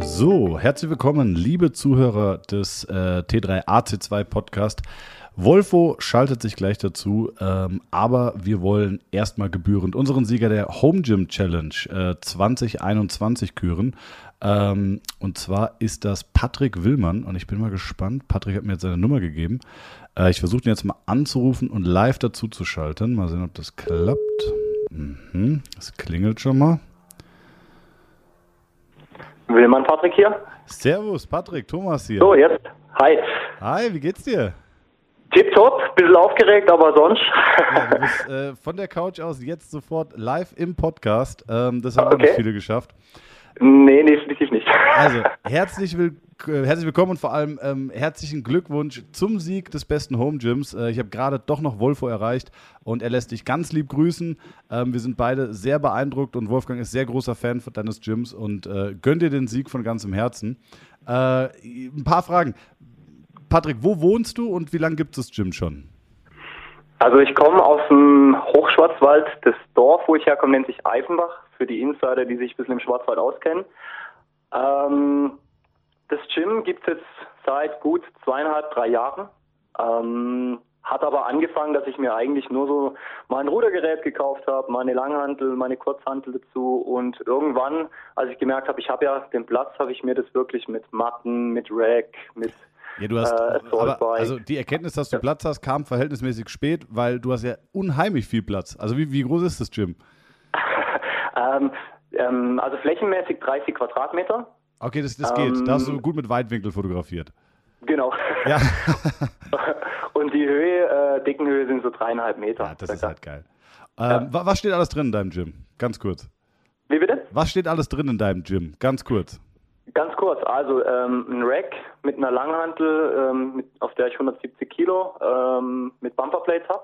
So, herzlich willkommen, liebe Zuhörer des äh, T3 AC2 Podcast. Wolfo schaltet sich gleich dazu, ähm, aber wir wollen erstmal gebührend unseren Sieger der Home Gym Challenge äh, 2021 küren. Ähm, und zwar ist das Patrick Willmann und ich bin mal gespannt. Patrick hat mir jetzt seine Nummer gegeben. Äh, ich versuche ihn jetzt mal anzurufen und live dazu zu schalten. Mal sehen, ob das klappt. Mhm, das klingelt schon mal. Willmann Patrick hier. Servus, Patrick, Thomas hier. So, jetzt. Hi. Hi, wie geht's dir? Tipptopp, bisschen aufgeregt, aber sonst. Ja, du bist äh, von der Couch aus jetzt sofort live im Podcast. Ähm, das haben okay. auch nicht viele geschafft. Nee, definitiv nicht. Also, herzlich, will, herzlich willkommen und vor allem ähm, herzlichen Glückwunsch zum Sieg des besten Home Gyms. Äh, ich habe gerade doch noch Wolfo erreicht und er lässt dich ganz lieb grüßen. Ähm, wir sind beide sehr beeindruckt und Wolfgang ist sehr großer Fan deines Gyms und äh, gönnt dir den Sieg von ganzem Herzen. Äh, ein paar Fragen. Patrick, wo wohnst du und wie lange gibt es das Gym schon? Also ich komme aus dem Hochschwarzwald. Das Dorf, wo ich herkomme, nennt sich Eifenbach. Für die Insider, die sich ein bisschen im Schwarzwald auskennen. Ähm, das Gym gibt es jetzt seit gut zweieinhalb, drei Jahren. Ähm, hat aber angefangen, dass ich mir eigentlich nur so mein Rudergerät gekauft habe, meine Langhantel, meine Kurzhantel dazu und irgendwann, als ich gemerkt habe, ich habe ja den Platz, habe ich mir das wirklich mit Matten, mit Rack, mit ja, du hast, äh, aber, also die Erkenntnis, dass du Platz hast, kam verhältnismäßig spät, weil du hast ja unheimlich viel Platz. Also wie, wie groß ist das Gym? ähm, ähm, also flächenmäßig 30 Quadratmeter. Okay, das, das geht. da hast du ähm, gut mit Weitwinkel fotografiert. Genau. Ja. Und die Höhe, äh, Deckenhöhe sind so dreieinhalb Meter. Ja, das ist halt geil. Ähm, ja. Was steht alles drin in deinem Gym? Ganz kurz. Wie bitte? Was steht alles drin in deinem Gym? Ganz kurz. Ganz kurz, also ähm, ein Rack mit einer Langhantel, ähm, mit, auf der ich 170 Kilo ähm, mit Bumperplates habe,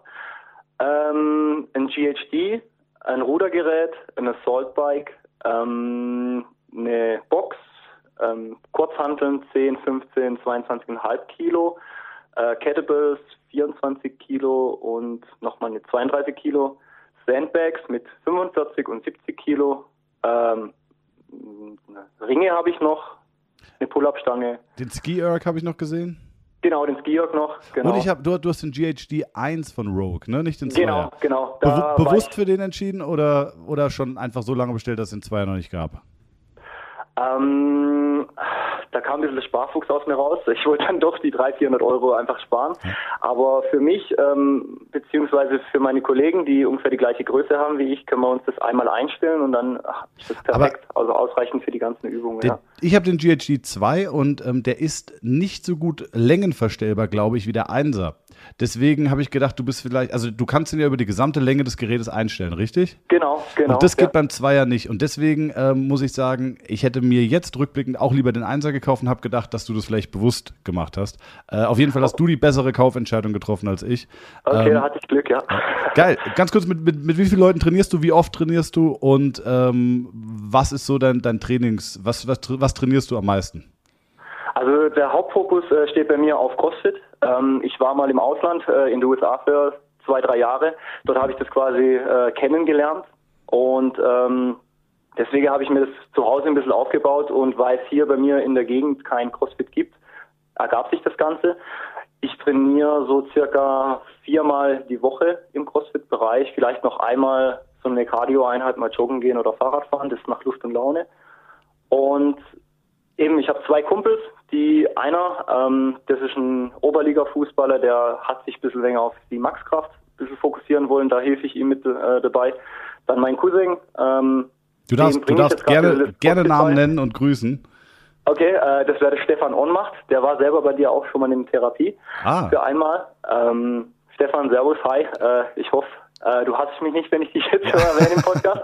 ähm, ein GHD, ein Rudergerät, ein Assault Bike, ähm, eine Box, ähm, Kurzhanteln 10, 15, 22,5 Kilo, äh, Kettlebells 24 Kilo und nochmal eine 32 Kilo, Sandbags mit 45 und 70 Kilo, ähm, Ringe habe ich noch, eine Pull-Up-Stange. Den Ski-Erg habe ich noch gesehen. Genau, den Ski-Erg noch. Genau. Und ich habe, du, du, hast den GHD 1 von Rogue, ne? Nicht den 2 Genau, genau. Be bewusst für den entschieden oder, oder schon einfach so lange bestellt, dass es den 2 noch nicht gab? Ähm, da kam ein bisschen der Sparfuchs aus mir raus. Ich wollte dann doch die 300, 400 Euro einfach sparen. Aber für mich, ähm, beziehungsweise für meine Kollegen, die ungefähr die gleiche Größe haben wie ich, können wir uns das einmal einstellen und dann ist das perfekt, Aber also ausreichend für die ganzen Übungen. Den, ja. Ich habe den GHD 2 und ähm, der ist nicht so gut längenverstellbar, glaube ich, wie der 1er. Deswegen habe ich gedacht, du bist vielleicht, also du kannst ihn ja über die gesamte Länge des Gerätes einstellen, richtig? Genau, genau. Und das geht ja. beim Zweier nicht. Und deswegen ähm, muss ich sagen, ich hätte mir jetzt rückblickend auch lieber den Einser gekauft und habe gedacht, dass du das vielleicht bewusst gemacht hast. Äh, auf jeden Fall hast du die bessere Kaufentscheidung getroffen als ich. Okay, ähm, da hatte ich Glück, ja. Geil. Ganz kurz, mit, mit, mit wie vielen Leuten trainierst du? Wie oft trainierst du? Und ähm, was ist so dein, dein Trainings, was, was, was trainierst du am meisten? Also der Hauptfokus äh, steht bei mir auf CrossFit. Ähm, ich war mal im Ausland äh, in den USA für zwei, drei Jahre. Dort habe ich das quasi äh, kennengelernt und ähm, deswegen habe ich mir das zu Hause ein bisschen aufgebaut und weil es hier bei mir in der Gegend kein CrossFit gibt, ergab sich das Ganze. Ich trainiere so circa viermal die Woche im CrossFit-Bereich, vielleicht noch einmal so eine Cardio-Einheit, mal joggen gehen oder Fahrrad fahren, das macht Luft und Laune. Und eben, ich habe zwei Kumpels, die einer, ähm, das ist ein Oberliga-Fußballer, der hat sich ein bisschen länger auf die Maxkraft ein bisschen fokussieren wollen, da helfe ich ihm mit äh, dabei. Dann mein Cousin. Ähm, du darfst, du darfst gerne, gerne Namen nennen und grüßen. Okay, äh, das wäre Stefan Onmacht. Der war selber bei dir auch schon mal in Therapie. Ah. Für einmal. Ähm, Stefan, Servus, hi. Äh, ich hoffe, äh, du hast mich nicht, wenn ich dich jetzt erwähne im Podcast.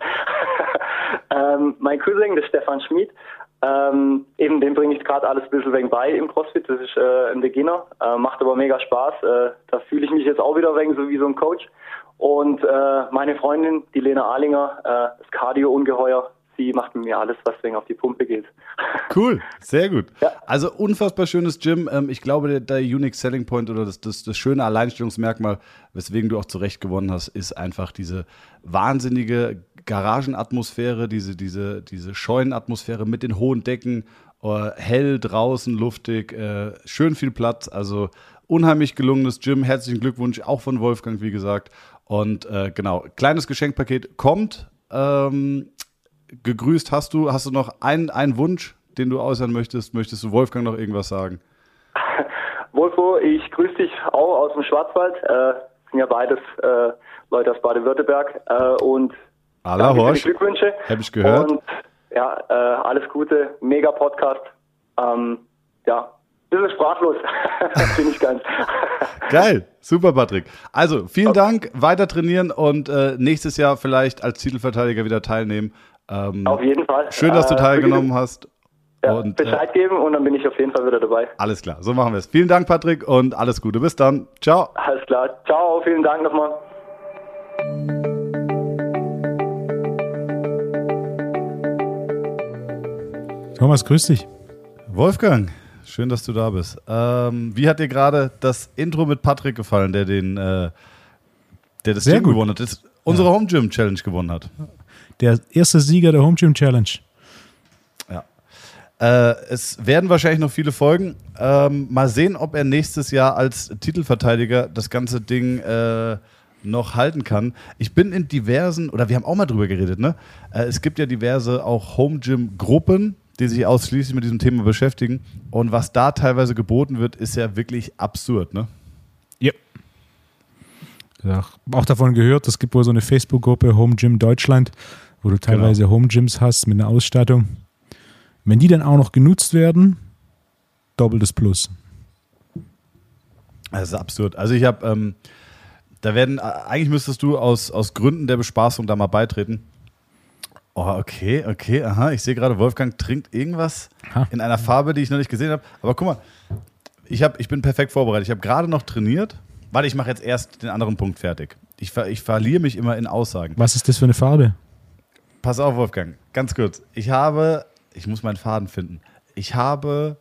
ähm, mein Cousin, der Stefan Schmid, ähm, eben dem bringe ich gerade alles ein bisschen wegen bei im CrossFit. Das ist äh, ein Beginner, äh, macht aber mega Spaß. Äh, da fühle ich mich jetzt auch wieder wegen so wie so ein Coach. Und äh, meine Freundin, die Lena Ahlinger, äh, das Cardio-Ungeheuer. die macht mit mir alles, was wegen auf die Pumpe geht. Cool, sehr gut. Ja. Also unfassbar schönes Gym. Ähm, ich glaube, der, der Unique Selling Point oder das, das, das schöne Alleinstellungsmerkmal, weswegen du auch zurecht gewonnen hast, ist einfach diese wahnsinnige Garagenatmosphäre, diese, diese, diese Scheunenatmosphäre mit den hohen Decken, äh, hell draußen, luftig, äh, schön viel Platz. Also unheimlich gelungenes Gym. Herzlichen Glückwunsch, auch von Wolfgang, wie gesagt. Und äh, genau, kleines Geschenkpaket kommt. Ähm, gegrüßt hast du. Hast du noch einen, einen Wunsch, den du äußern möchtest? Möchtest du Wolfgang noch irgendwas sagen? Wolfo, ich grüße dich auch aus dem Schwarzwald. Äh, sind ja beides äh, Leute aus Baden-Württemberg. Äh, und Aller Horsch, Glückwünsche. hab ich gehört. Und ja, äh, alles Gute. Mega Podcast. Ähm, ja, bisschen sprachlos. Bin ich ganz. Geil, super, Patrick. Also, vielen Dank, weiter trainieren und äh, nächstes Jahr vielleicht als Titelverteidiger wieder teilnehmen. Ähm, auf jeden Fall. schön, dass du Äh, teilgenommen hast. Ja, und äh, Bescheid geben und dann bin ich auf jeden Fall wieder dabei. alles klar, so machen wir es. Vielen Dank, Patrick, und alles Gute. Bis dann. Ciao. Alles klar. Ciao, vielen Dank nochmal. Thomas, grüß dich. Wolfgang, schön, dass du da bist. Ähm, wie hat dir gerade das Intro mit Patrick gefallen, der den, äh, der das Sehr Gym gut. gewonnen hat, das unsere Home Gym Challenge gewonnen hat? Der erste Sieger der Home Gym Challenge. Ja. Äh, es werden wahrscheinlich noch viele Folgen. Ähm, mal sehen, ob er nächstes Jahr als Titelverteidiger das ganze Ding äh, noch halten kann. Ich bin in diversen, oder wir haben auch mal drüber geredet, ne? Äh, es gibt ja diverse auch Home Gym Gruppen, die sich ausschließlich mit diesem Thema beschäftigen. Und was da teilweise geboten wird, ist ja wirklich absurd, ne? Ja. ja. Auch davon gehört, es gibt wohl so eine Facebook-Gruppe Home Gym Deutschland, wo du teilweise Home Gyms hast mit einer Ausstattung. Wenn die dann auch noch genutzt werden, doppeltes Plus. Das ist absurd. Also ich habe, ähm, da werden, äh, eigentlich müsstest du aus, aus Gründen der Bespaßung da mal beitreten. Oh, okay, okay, aha. Ich sehe gerade, Wolfgang trinkt irgendwas Ha. in einer Farbe, die ich noch nicht gesehen habe. Aber guck mal, ich, hab, ich bin perfekt vorbereitet. Ich habe gerade noch trainiert. Warte, ich mache jetzt erst den anderen Punkt fertig. Ich, ver, ich verliere mich immer in Aussagen. Was ist das für eine Farbe? Pass auf, Wolfgang, ganz kurz. Ich habe, ich muss meinen Faden finden. Ich habe,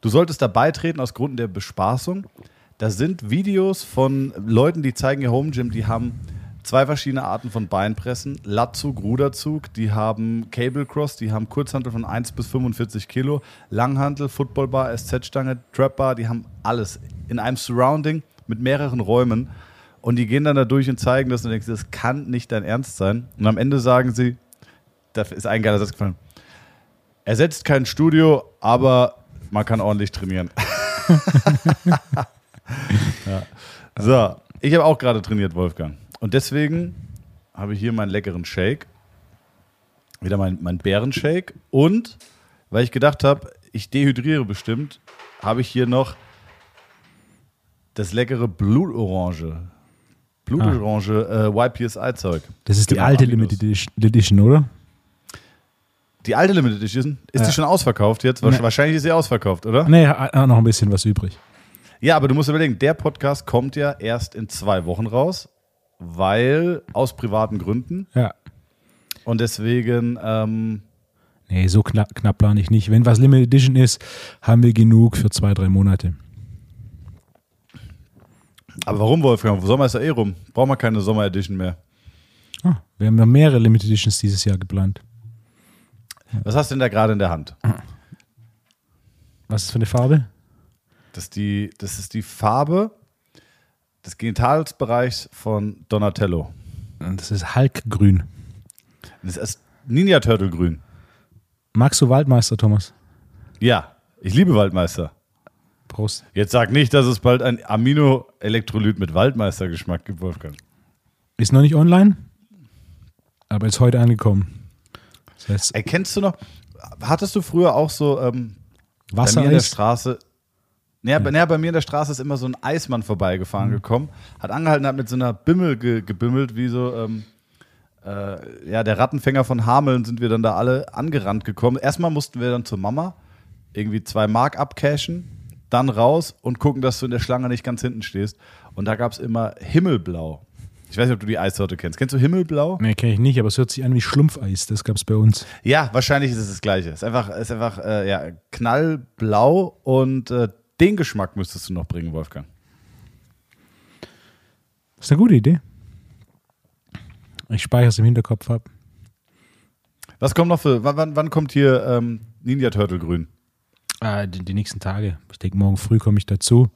du solltest da beitreten aus Gründen der Bespaßung. Da sind Videos von Leuten, die zeigen ihr Home Gym, die haben zwei verschiedene Arten von Beinpressen, Latzug, Ruderzug, die haben Cable Cross, die haben Kurzhantel von 1 bis 45 Kilo, Langhantel, Footballbar, SZ-Stange, Trapbar, die haben alles in einem Surrounding mit mehreren Räumen. Und die gehen dann da durch und zeigen das und denkst, das kann nicht dein Ernst sein. Und am Ende sagen sie, da ist ein geiler Satz gefallen. Ersetzt kein Studio, aber man kann ordentlich trainieren. ja. So, ich habe auch gerade trainiert, Wolfgang. Und deswegen habe ich hier meinen leckeren Shake. Wieder mein, mein Bärenshake. Und weil ich gedacht habe, ich dehydriere bestimmt, habe ich hier noch das leckere Blutorange. Blutorange äh, YPSI-Zeug. Das ist die Genau, alte Aminos. Limited Edition, oder? Die alte Limited Edition, ist Ja. die schon ausverkauft jetzt? Nee. Wahrscheinlich ist sie ausverkauft, oder? Nee, noch ein bisschen was übrig. Ja, aber du musst überlegen, der Podcast kommt ja erst in zwei Wochen raus, weil aus privaten Gründen. Ja. Und deswegen, ähm, Nee, so knapp, knapp plane ich nicht. Wenn was Limited Edition ist, haben wir genug für zwei, drei Monate. aber warum, Wolfgang? Sommer ist ja eh rum. Brauchen wir keine Sommer Edition mehr. Ah, wir haben noch mehrere Limited Editions dieses Jahr geplant. Was hast du denn da gerade in der Hand? Was ist für eine Farbe? Das ist die, das ist die Farbe des Genitalsbereichs von Donatello. Das ist Hulkgrün. Das ist Ninja Turtle Grün. Magst du Waldmeister, Thomas? Ja, ich liebe Waldmeister. Prost. Jetzt sag nicht, dass es bald ein Amino-Elektrolyt mit Waldmeister-Geschmack gibt, Wolfgang. Ist noch nicht online, aber ist heute angekommen. Das heißt, Erkennst du noch, hattest du früher auch so ähm, bei mir in der. Straße, naja, bei- naja, bei mir in der Straße ist immer so ein Eismann vorbeigefahren Mhm. gekommen, hat angehalten, hat mit so einer Bimmel ge gebimmelt, wie so, ähm, äh, ja, der Rattenfänger von Hameln sind wir dann da alle angerannt gekommen. Erstmal mussten wir dann zur Mama irgendwie zwei Mark abcashen, dann raus und gucken, dass du in der Schlange nicht ganz hinten stehst. Und da gab es immer Himmelblau. Ich weiß nicht, ob du die Eissorte kennst. Kennst du Himmelblau? Nee, kenne ich nicht, aber es hört sich an wie Schlumpfeis. Das gab es bei uns. Ja, wahrscheinlich ist es das Gleiche. Es ist einfach, es ist einfach äh, ja, knallblau und äh, den Geschmack müsstest du noch bringen, Wolfgang. Das ist eine gute Idee. Ich speichere es im Hinterkopf ab. Was kommt noch für, wann, wann kommt hier ähm, Ninja Turtle Grün? Äh, die, die, nächsten Tage. Ich denke, morgen früh komme ich dazu.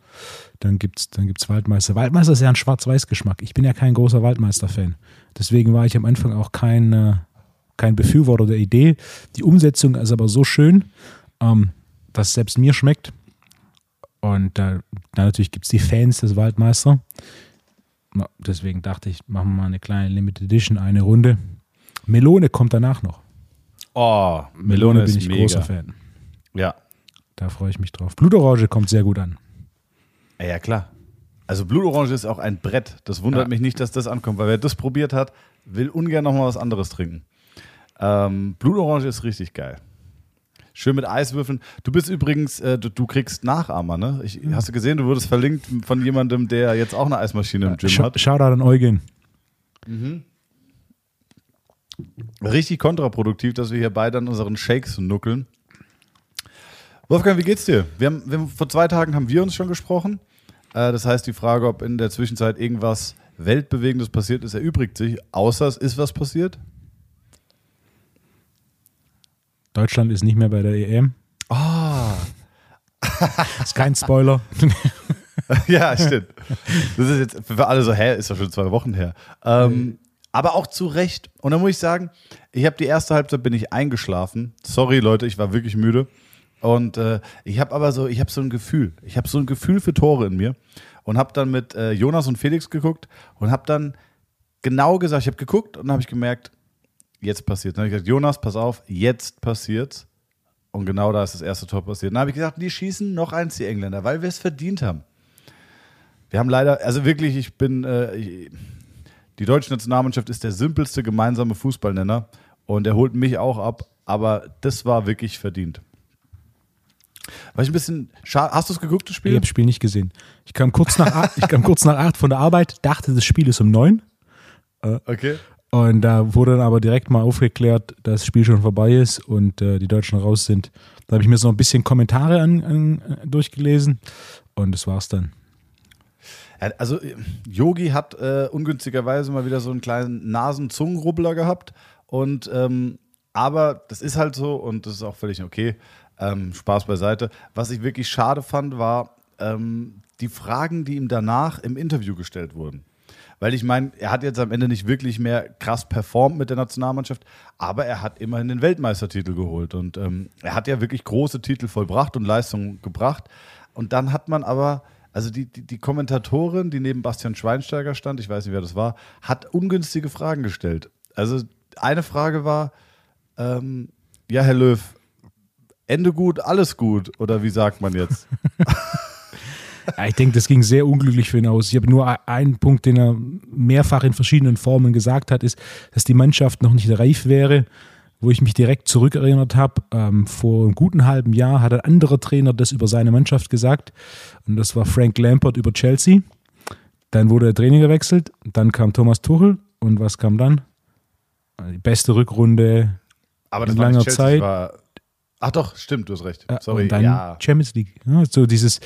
Dann gibt es dann gibt's Waldmeister. Waldmeister ist ja ein Schwarz-Weiß-Geschmack. Ich bin ja kein großer Waldmeister-Fan. Deswegen war ich am Anfang auch kein, äh, kein Befürworter der Idee. Die Umsetzung ist aber so schön, ähm, dass es selbst mir schmeckt. Und äh, natürlich gibt es die Fans des Waldmeister. Deswegen dachte ich, machen wir mal eine kleine Limited Edition, eine Runde. Melone kommt danach noch. Oh, Melone, Melone bin ich mega. großer Fan. Ja. Da freue ich mich drauf. Blutorange kommt sehr gut an. Ja, klar. Also Blutorange ist auch ein Brett. Das wundert ja. mich nicht, dass das ankommt, weil wer das probiert hat, will ungern nochmal was anderes trinken. Ähm, Blutorange ist richtig geil. Schön mit Eiswürfeln. Du bist übrigens, äh, du, du, kriegst Nachahmer, ne? Ich, mhm. Hast du gesehen, du wurdest verlinkt von jemandem, der jetzt auch eine Eismaschine im Gym Sch hat. Shoutout an Eugen. Mhm. Richtig kontraproduktiv, dass wir hier beide an unseren Shakes nuckeln. Wolfgang, wie geht's dir? Wir haben, wir vor zwei Tagen haben wir uns schon gesprochen. Äh, das heißt, die Frage, ob in der Zwischenzeit irgendwas Weltbewegendes passiert ist, erübrigt sich. Außer es ist was passiert. Deutschland ist nicht mehr bei der EM. Ah. Oh. ist kein Spoiler. ja, stimmt. Das ist jetzt für alle so, hä, ist doch schon zwei Wochen her. Ähm, aber auch zu Recht. Und da muss ich sagen, ich habe die erste Halbzeit bin ich eingeschlafen. Sorry, Leute, ich war wirklich müde. Und äh, ich habe aber so, ich habe so ein Gefühl. Ich habe so ein Gefühl für Tore in mir. Und habe dann mit äh, Jonas und Felix geguckt und habe dann genau gesagt, ich habe geguckt und habe ich gemerkt, jetzt passiert. Dann habe ich gesagt, Jonas, pass auf, jetzt passiert's. Und genau da ist das erste Tor passiert. Dann habe ich gesagt, die schießen noch eins, die Engländer, weil wir es verdient haben. Wir haben leider, also wirklich, ich bin, äh, ich, die deutsche Nationalmannschaft ist der simpelste gemeinsame Fußballnenner und er holt mich auch ab, aber das war wirklich verdient. War ich ein bisschen schade. Hast du es geguckt, das Spiel? Ich habe das Spiel nicht gesehen. Ich kam kurz nach acht, ich kam kurz nach acht von der Arbeit, dachte, das Spiel ist um neun. Äh, okay. Und da wurde dann aber direkt mal aufgeklärt, dass das Spiel schon vorbei ist und äh, die Deutschen raus sind. Da habe ich mir so ein bisschen Kommentare an, an, äh, durchgelesen und das war's dann. Also Yogi hat äh, ungünstigerweise mal wieder so einen kleinen Nasen-Zungenrubbler gehabt und ähm, aber das ist halt so und das ist auch völlig okay. Ähm, Spaß beiseite. Was ich wirklich schade fand, war ähm, die Fragen, die ihm danach im Interview gestellt wurden. Weil ich meine, er hat jetzt am Ende nicht wirklich mehr krass performt mit der Nationalmannschaft, aber er hat immerhin den Weltmeistertitel geholt. Und ähm, er hat ja wirklich große Titel vollbracht und Leistungen gebracht. Und dann hat man aber, also die, die, die Kommentatorin, die neben Bastian Schweinsteiger stand, ich weiß nicht, wer das war, hat ungünstige Fragen gestellt. Also eine Frage war, ähm, ja, Herr Löw, Ende gut, alles gut, oder wie sagt man jetzt? ich denke, das ging sehr unglücklich für ihn aus. Ich habe nur einen Punkt, den er mehrfach in verschiedenen Formen gesagt hat, ist, dass die Mannschaft noch nicht reif wäre. Wo ich mich direkt zurückerinnert habe, ähm, vor einem guten halben Jahr hat ein anderer Trainer das über seine Mannschaft gesagt. Und das war Frank Lampard über Chelsea. Dann wurde der Trainer gewechselt. Dann kam Thomas Tuchel. Und was kam dann? Die beste Rückrunde Aber in langer Zeit. War Ach doch, stimmt, du hast recht. Sorry. Und dann ja. Champions League. Ja, so dieses,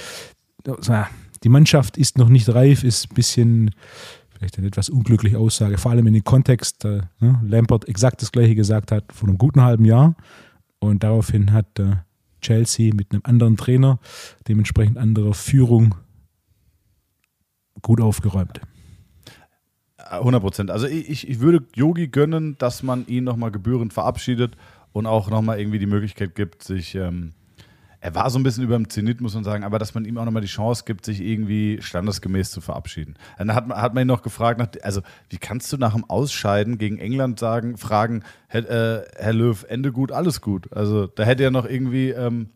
die Mannschaft ist noch nicht reif, ist ein bisschen vielleicht eine etwas unglückliche Aussage, vor allem in dem Kontext, äh, ne, Lampert exakt das gleiche gesagt hat vor einem guten halben Jahr und daraufhin hat äh, Chelsea mit einem anderen Trainer, dementsprechend anderer Führung gut aufgeräumt. 100 Prozent. Also ich, ich würde Yogi gönnen, dass man ihn nochmal gebührend verabschiedet und auch nochmal irgendwie die Möglichkeit gibt, sich ähm, er war so ein bisschen über dem Zenit, muss man sagen, aber dass man ihm auch nochmal die Chance gibt, sich irgendwie standesgemäß zu verabschieden. Dann hat man, hat man ihn noch gefragt, also wie kannst du nach dem Ausscheiden gegen England sagen, fragen, Herr, äh, Herr Löw, Ende gut, alles gut. Also da hätte er noch irgendwie, ähm,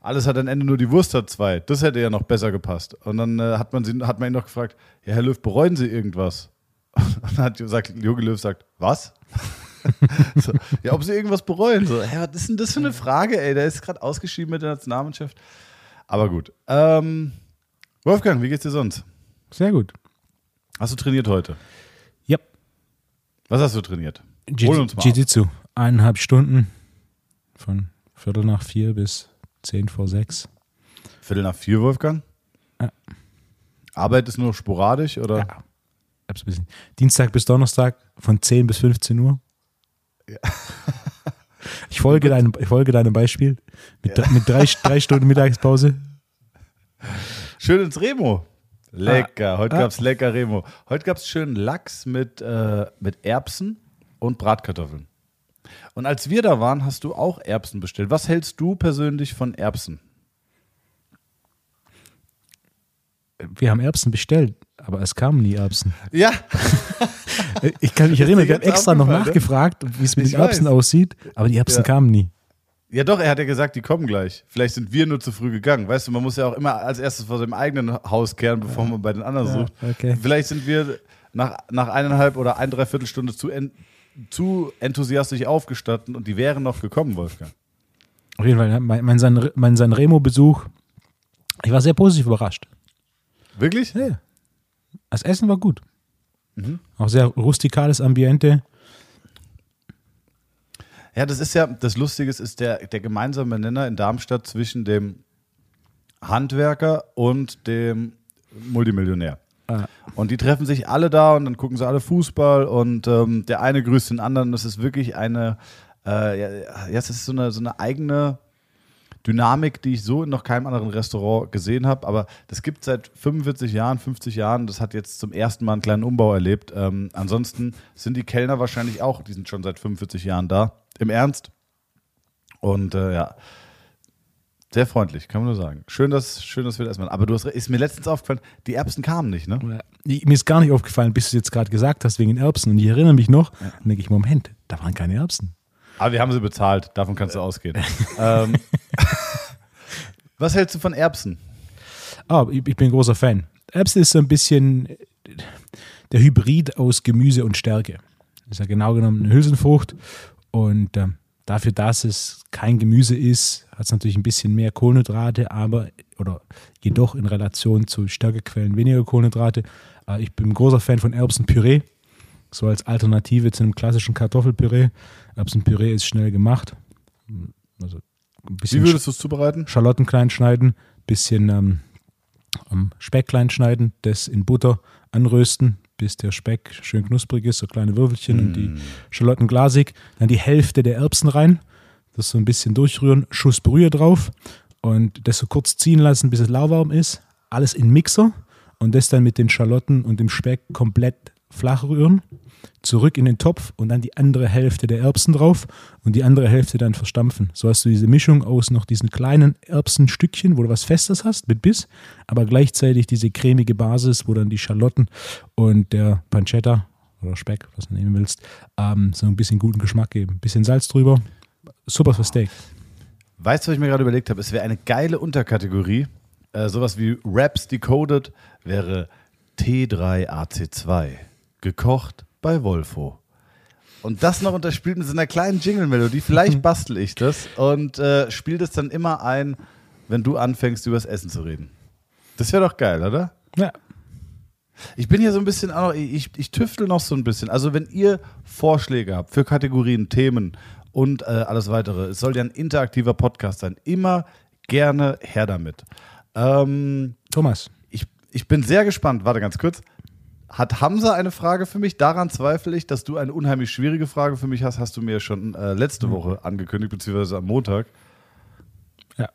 alles hat ein Ende, nur die Wurst hat zwei. Das hätte ja noch besser gepasst. Und dann äh, hat, man sie, hat man ihn noch gefragt, ja, Herr Löw, bereuen Sie irgendwas? Und dann hat gesagt, Jogi Löw sagt, was? so, ja, ob sie irgendwas bereuen. So, hä, was ist denn das für eine Frage, ey? Der ist gerade ausgeschieden mit der Nationalmannschaft. Aber gut. Ähm, Wolfgang, wie geht's dir sonst? Sehr gut. Hast du trainiert heute? Was hast du trainiert? Jiu-Jitsu. Eineinhalb Stunden von Viertel nach vier bis zehn vor sechs. Viertel nach vier, Wolfgang? Ja. Arbeit ist nur sporadisch oder? Ja. Hab's ein bisschen. Dienstag bis Donnerstag von 10 bis 15 Uhr. Ich folge, deinem, ich folge deinem Beispiel mit, drei- mit drei, drei Stunden Mittagspause. Schön ins Remo. Lecker. Heute Ah. gab's lecker Remo. Heute gab's schönen Lachs mit, äh, mit Erbsen und Bratkartoffeln. Und als wir da waren, hast du auch Erbsen bestellt. Was hältst du persönlich von Erbsen? Wir haben Erbsen bestellt, aber es kamen nie Erbsen. Ja, Ich kann mich erinnern, wir haben extra noch ne? nachgefragt, wie es mit Ich den Erbsen weiß. aussieht, aber die Erbsen Ja. kamen nie. Ja, doch, er hat ja gesagt, die kommen gleich. Vielleicht sind wir nur zu früh gegangen. Weißt du, man muss ja auch immer als erstes vor seinem eigenen Haus kehren, bevor man bei den anderen Ja, sucht. okay. Vielleicht sind wir nach, nach eineinhalb oder ein, dreiviertel Stunde zu, en, zu enthusiastisch aufgestanden und die wären noch gekommen, Wolfgang. Auf jeden Fall, mein, mein, San, mein Sanremo-Besuch, ich war sehr positiv überrascht. Wirklich? Ja. Das Essen war gut. Mhm. Auch sehr rustikales Ambiente. Ja, das ist ja, das Lustige ist, der, der gemeinsame Nenner in Darmstadt zwischen dem Handwerker und dem Multimillionär. Ah. Und die treffen sich alle da und dann gucken sie alle Fußball und ähm, der eine grüßt den anderen. Das ist wirklich eine, äh, ja, ja, es ist so eine, so eine eigene Dynamik, die ich so in noch keinem anderen Restaurant gesehen habe. Aber das gibt es seit 45 Jahren, 50 Jahren. Das hat jetzt zum ersten Mal einen kleinen Umbau erlebt. Ähm, ansonsten sind die Kellner wahrscheinlich auch, die sind schon seit 45 Jahren da. Im Ernst. Und äh, ja, sehr freundlich, kann man nur sagen. Schön, dass, schön, dass wir das machen. Aber du hast, ist mir letztens aufgefallen, die Erbsen kamen nicht, ne? Ich- Mir ist gar nicht aufgefallen, bis du es jetzt gerade gesagt hast, wegen den Erbsen. Und ich erinnere mich noch, dann denke ich, Moment, da waren keine Erbsen. Aber wir haben sie bezahlt, davon kannst du ausgehen. ähm, was hältst du von Erbsen? Ah, ich, ich bin ein großer Fan. Erbsen ist so ein bisschen der Hybrid aus Gemüse und Stärke. Ist ja genau genommen eine Hülsenfrucht. Und ähm, dafür, dass es kein Gemüse ist, hat es natürlich ein bisschen mehr Kohlenhydrate, aber oder jedoch in Relation zu Stärkequellen weniger Kohlenhydrate. Äh, ich bin ein großer Fan von Erbsenpüree. So als Alternative zu einem klassischen Kartoffelpüree. Erbsenpüree ist schnell gemacht. Also ein Wie bisschen würdest du es zubereiten? Schalotten klein schneiden, bisschen ähm, ähm, Speck klein schneiden, das in Butter anrösten, bis der Speck schön knusprig ist, so kleine Würfelchen und die Schalotten glasig. Dann die Hälfte der Erbsen rein, das so ein bisschen durchrühren, Schuss Brühe drauf und das so kurz ziehen lassen, bis es lauwarm ist. Alles in Mixer und das dann mit den Schalotten und dem Speck komplett flach rühren, zurück in den Topf und dann die andere Hälfte der Erbsen drauf und die andere Hälfte dann verstampfen. So hast du diese Mischung aus noch diesen kleinen Erbsenstückchen, wo du was Festes hast mit Biss, aber gleichzeitig diese cremige Basis, wo dann die Schalotten und der Pancetta oder Speck, was du nehmen willst, ähm, so ein bisschen guten Geschmack geben. bisschen Salz drüber. Super für Steak. Weißt du, was ich mir gerade überlegt habe? Es wäre eine geile Unterkategorie. Äh, sowas wie Raps Decoded wäre T3AC2. Gekocht bei Wolfo. Und das noch unterspielt mit so einer kleinen Jingle-Melodie. Vielleicht bastel ich das und äh, spiele das dann immer ein, wenn du anfängst, über das Essen zu reden. Das wäre doch geil, oder? Ja. Ich bin hier so ein bisschen, auch noch- ich, ich tüftel noch so ein bisschen. Also wenn ihr Vorschläge habt für Kategorien, Themen und äh, alles weitere, es soll ja ein interaktiver Podcast sein. Immer gerne her damit. Ähm, Thomas, ich, ich bin sehr gespannt. Warte ganz kurz. Hat Hamza eine Frage für mich? Daran zweifle ich, dass du eine unheimlich schwierige Frage für mich hast. Hast du mir schon äh, letzte Woche angekündigt, beziehungsweise am Montag. ja.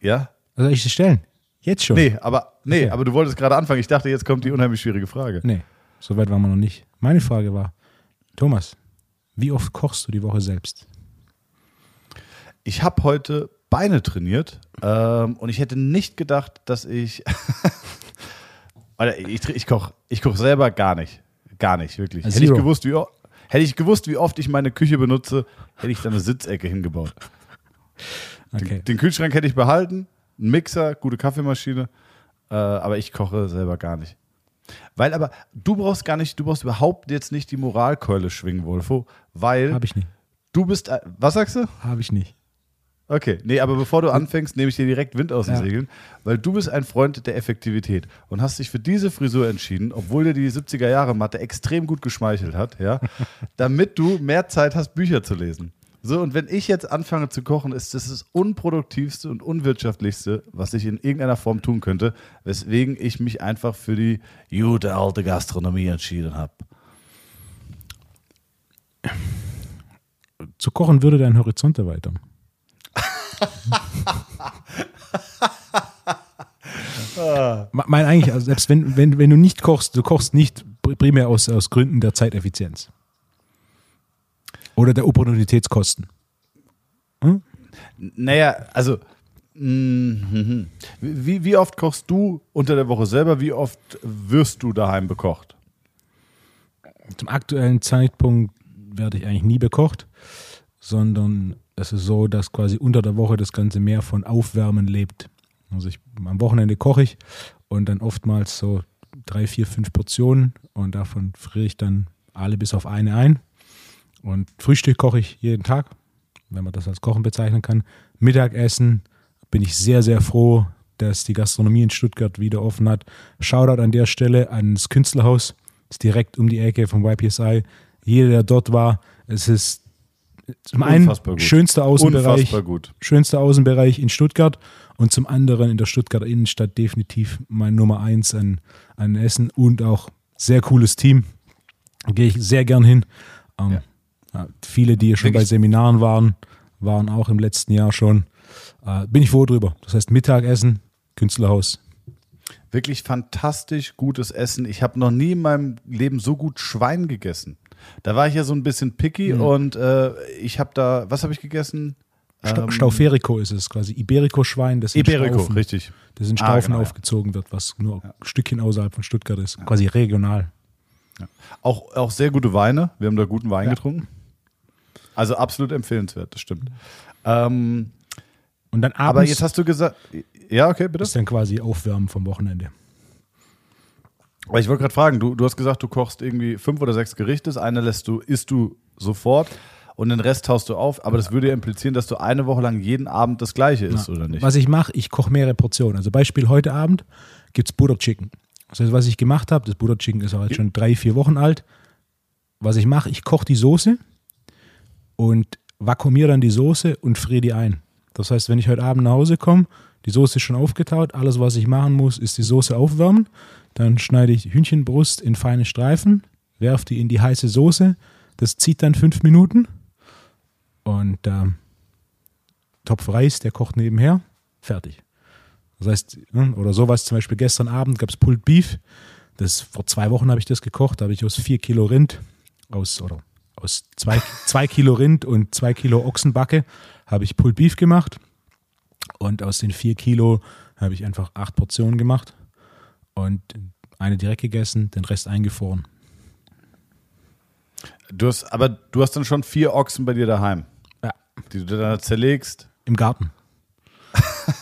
Ja? Also ich sie stellen. Jetzt schon. Nee, aber, nee, Okay. aber du wolltest gerade anfangen. Ich dachte, jetzt kommt die unheimlich schwierige Frage. Nee, so weit waren wir noch nicht. Meine Frage war, Thomas, wie oft kochst du die Woche selbst? Ich habe heute Beine trainiert ähm, und ich hätte nicht gedacht, dass ich. Alter, ich, ich koche ich koch selber gar nicht. Gar nicht, wirklich. Hätte ich, gewusst, wie, hätte ich gewusst, wie oft ich meine Küche benutze, hätte ich da eine Sitzecke hingebaut. Okay. Den, den Kühlschrank hätte ich behalten, einen Mixer, gute Kaffeemaschine, äh, aber ich koche selber gar nicht. Weil aber, du brauchst gar nicht, du brauchst überhaupt jetzt nicht die Moralkeule schwingen, Wolfo, weil Habe ich nicht. du bist, äh, was sagst du? Habe ich nicht. Okay, nee, aber bevor du anfängst, nehme ich dir direkt Wind aus den Ja. Segeln, weil du bist ein Freund der Effektivität und hast dich für diese Frisur entschieden, obwohl dir die 70er Jahre Matte extrem gut geschmeichelt hat, ja, damit du mehr Zeit hast, Bücher zu lesen. So, und wenn ich jetzt anfange zu kochen, ist das das unproduktivste und unwirtschaftlichste, was ich in irgendeiner Form tun könnte, weswegen ich mich einfach für die gute alte Gastronomie entschieden habe. Zu kochen würde deinen Horizont erweitern. Me- Mein eigentlich, also selbst wenn, wenn, wenn du nicht kochst, du kochst nicht pr- primär aus, aus Gründen der Zeiteffizienz. Oder der Opportunitätskosten. Naja, also, mhm. wie, wie oft kochst du unter der Woche selber? Wie oft wirst du daheim bekocht? Zum aktuellen Zeitpunkt werde ich eigentlich nie bekocht, sondern es ist so, dass quasi unter der Woche das Ganze mehr von Aufwärmen lebt. Also ich, am Wochenende koche ich und dann oftmals so drei, vier, fünf Portionen und davon friere ich dann alle bis auf eine ein. Und Frühstück koche ich jeden Tag, wenn man das als Kochen bezeichnen kann. Mittagessen bin ich sehr, sehr froh, dass die Gastronomie in Stuttgart wieder offen hat. Shoutout an der Stelle ans Künstlerhaus. Ist direkt um die Ecke vom YPSI. Jeder, der dort war, es ist zum einen Unfassbar schönster Außenbereich, schönster Außenbereich in Stuttgart und zum anderen in der Stuttgarter Innenstadt definitiv mein Nummer eins an, an Essen und auch sehr cooles Team. Gehe ich sehr gern hin. Ähm, Ja. viele, die schon bei Seminaren waren, waren auch im letzten Jahr schon. Äh, bin ich froh drüber. Das heißt Mittagessen, Künstlerhaus. Wirklich fantastisch gutes Essen. Ich habe noch nie in meinem Leben so gut Schwein gegessen. Da war ich ja so ein bisschen picky Mhm. und äh, ich habe da, was habe ich gegessen? Sta Ähm, Stauferico ist es quasi. Iberico-Schwein, das in Iberico, Staufen, richtig. das in Ah, Staufen genau, ja. aufgezogen wird, was nur ein Stückchen außerhalb von Stuttgart ist. Quasi regional. Auch, auch sehr gute Weine. Wir haben da guten Wein Ja. getrunken. Also absolut empfehlenswert, das stimmt. Ähm, Und dann abends aber jetzt hast du gesagt, ja, okay, bitte. ist dann quasi Aufwärmen vom Wochenende. Aber ich wollte gerade fragen, du, du hast gesagt, du kochst irgendwie fünf oder sechs Gerichte. Das eine lässt du, isst du sofort und den Rest taust du auf. Aber das würde ja implizieren, dass du eine Woche lang jeden Abend das Gleiche isst, oder nicht? Was ich mache, ich koche mehrere Portionen. Also Beispiel heute Abend gibt es Butter Chicken. Das heißt, was ich gemacht habe, das Butter Chicken ist auch jetzt schon drei, vier Wochen alt. Was ich mache, ich koche die Soße und vakuumiere dann die Soße und friere die ein. Das heißt, wenn ich heute Abend nach Hause komme, die Soße ist schon aufgetaut, alles, was ich machen muss, ist die Soße aufwärmen. Dann schneide ich Hühnchenbrust in feine Streifen, werfe die in die heiße Soße. Das zieht dann fünf Minuten. Und ähm, Topf Reis, der kocht nebenher, fertig. Das heißt, ne, oder sowas, zum Beispiel gestern Abend gab es Pulled Beef. Das, vor zwei Wochen habe ich das gekocht, da habe ich aus vier Kilo Rind, aus, oder aus zwei, zwei Kilo Rind und zwei Kilo Ochsenbacke habe ich Pulled Beef gemacht. Und aus den vier Kilo habe ich einfach acht Portionen gemacht und eine direkt gegessen, den Rest eingefroren. Du hast, aber du hast dann schon vier Ochsen bei dir daheim, Ja, die du dann zerlegst. im Garten.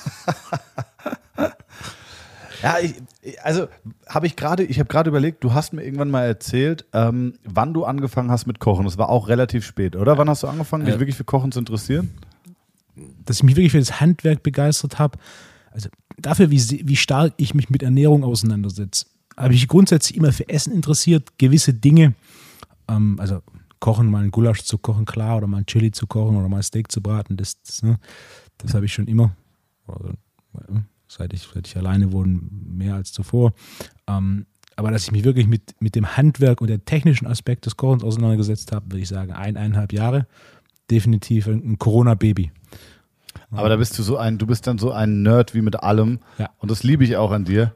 Ja, ich, also habe ich gerade, ich habe gerade überlegt, du hast mir irgendwann mal erzählt, ähm, wann du angefangen hast mit Kochen. Das war auch relativ spät, oder? Wann hast du angefangen, dich Äh, wirklich für Kochen zu interessieren? dass ich mich wirklich für das Handwerk begeistert habe. Also dafür, wie, wie stark ich mich mit Ernährung auseinandersetze. Habe ich grundsätzlich immer für Essen interessiert, gewisse Dinge, ähm, also kochen, mal einen Gulasch zu kochen, klar, oder mal ein Chili zu kochen oder mal ein Steak zu braten, das, das, ne, das habe ich schon immer, also, seit, ich, seit ich alleine wohne, mehr als zuvor. Ähm, aber dass ich mich wirklich mit, mit dem Handwerk und der technischen Aspekt des Kochens auseinandergesetzt habe, würde ich sagen, eineinhalb Jahre. Definitiv ein Corona-Baby. Aber da bist du so ein, du bist dann so ein Nerd wie mit allem. Ja. Und das liebe ich auch an dir.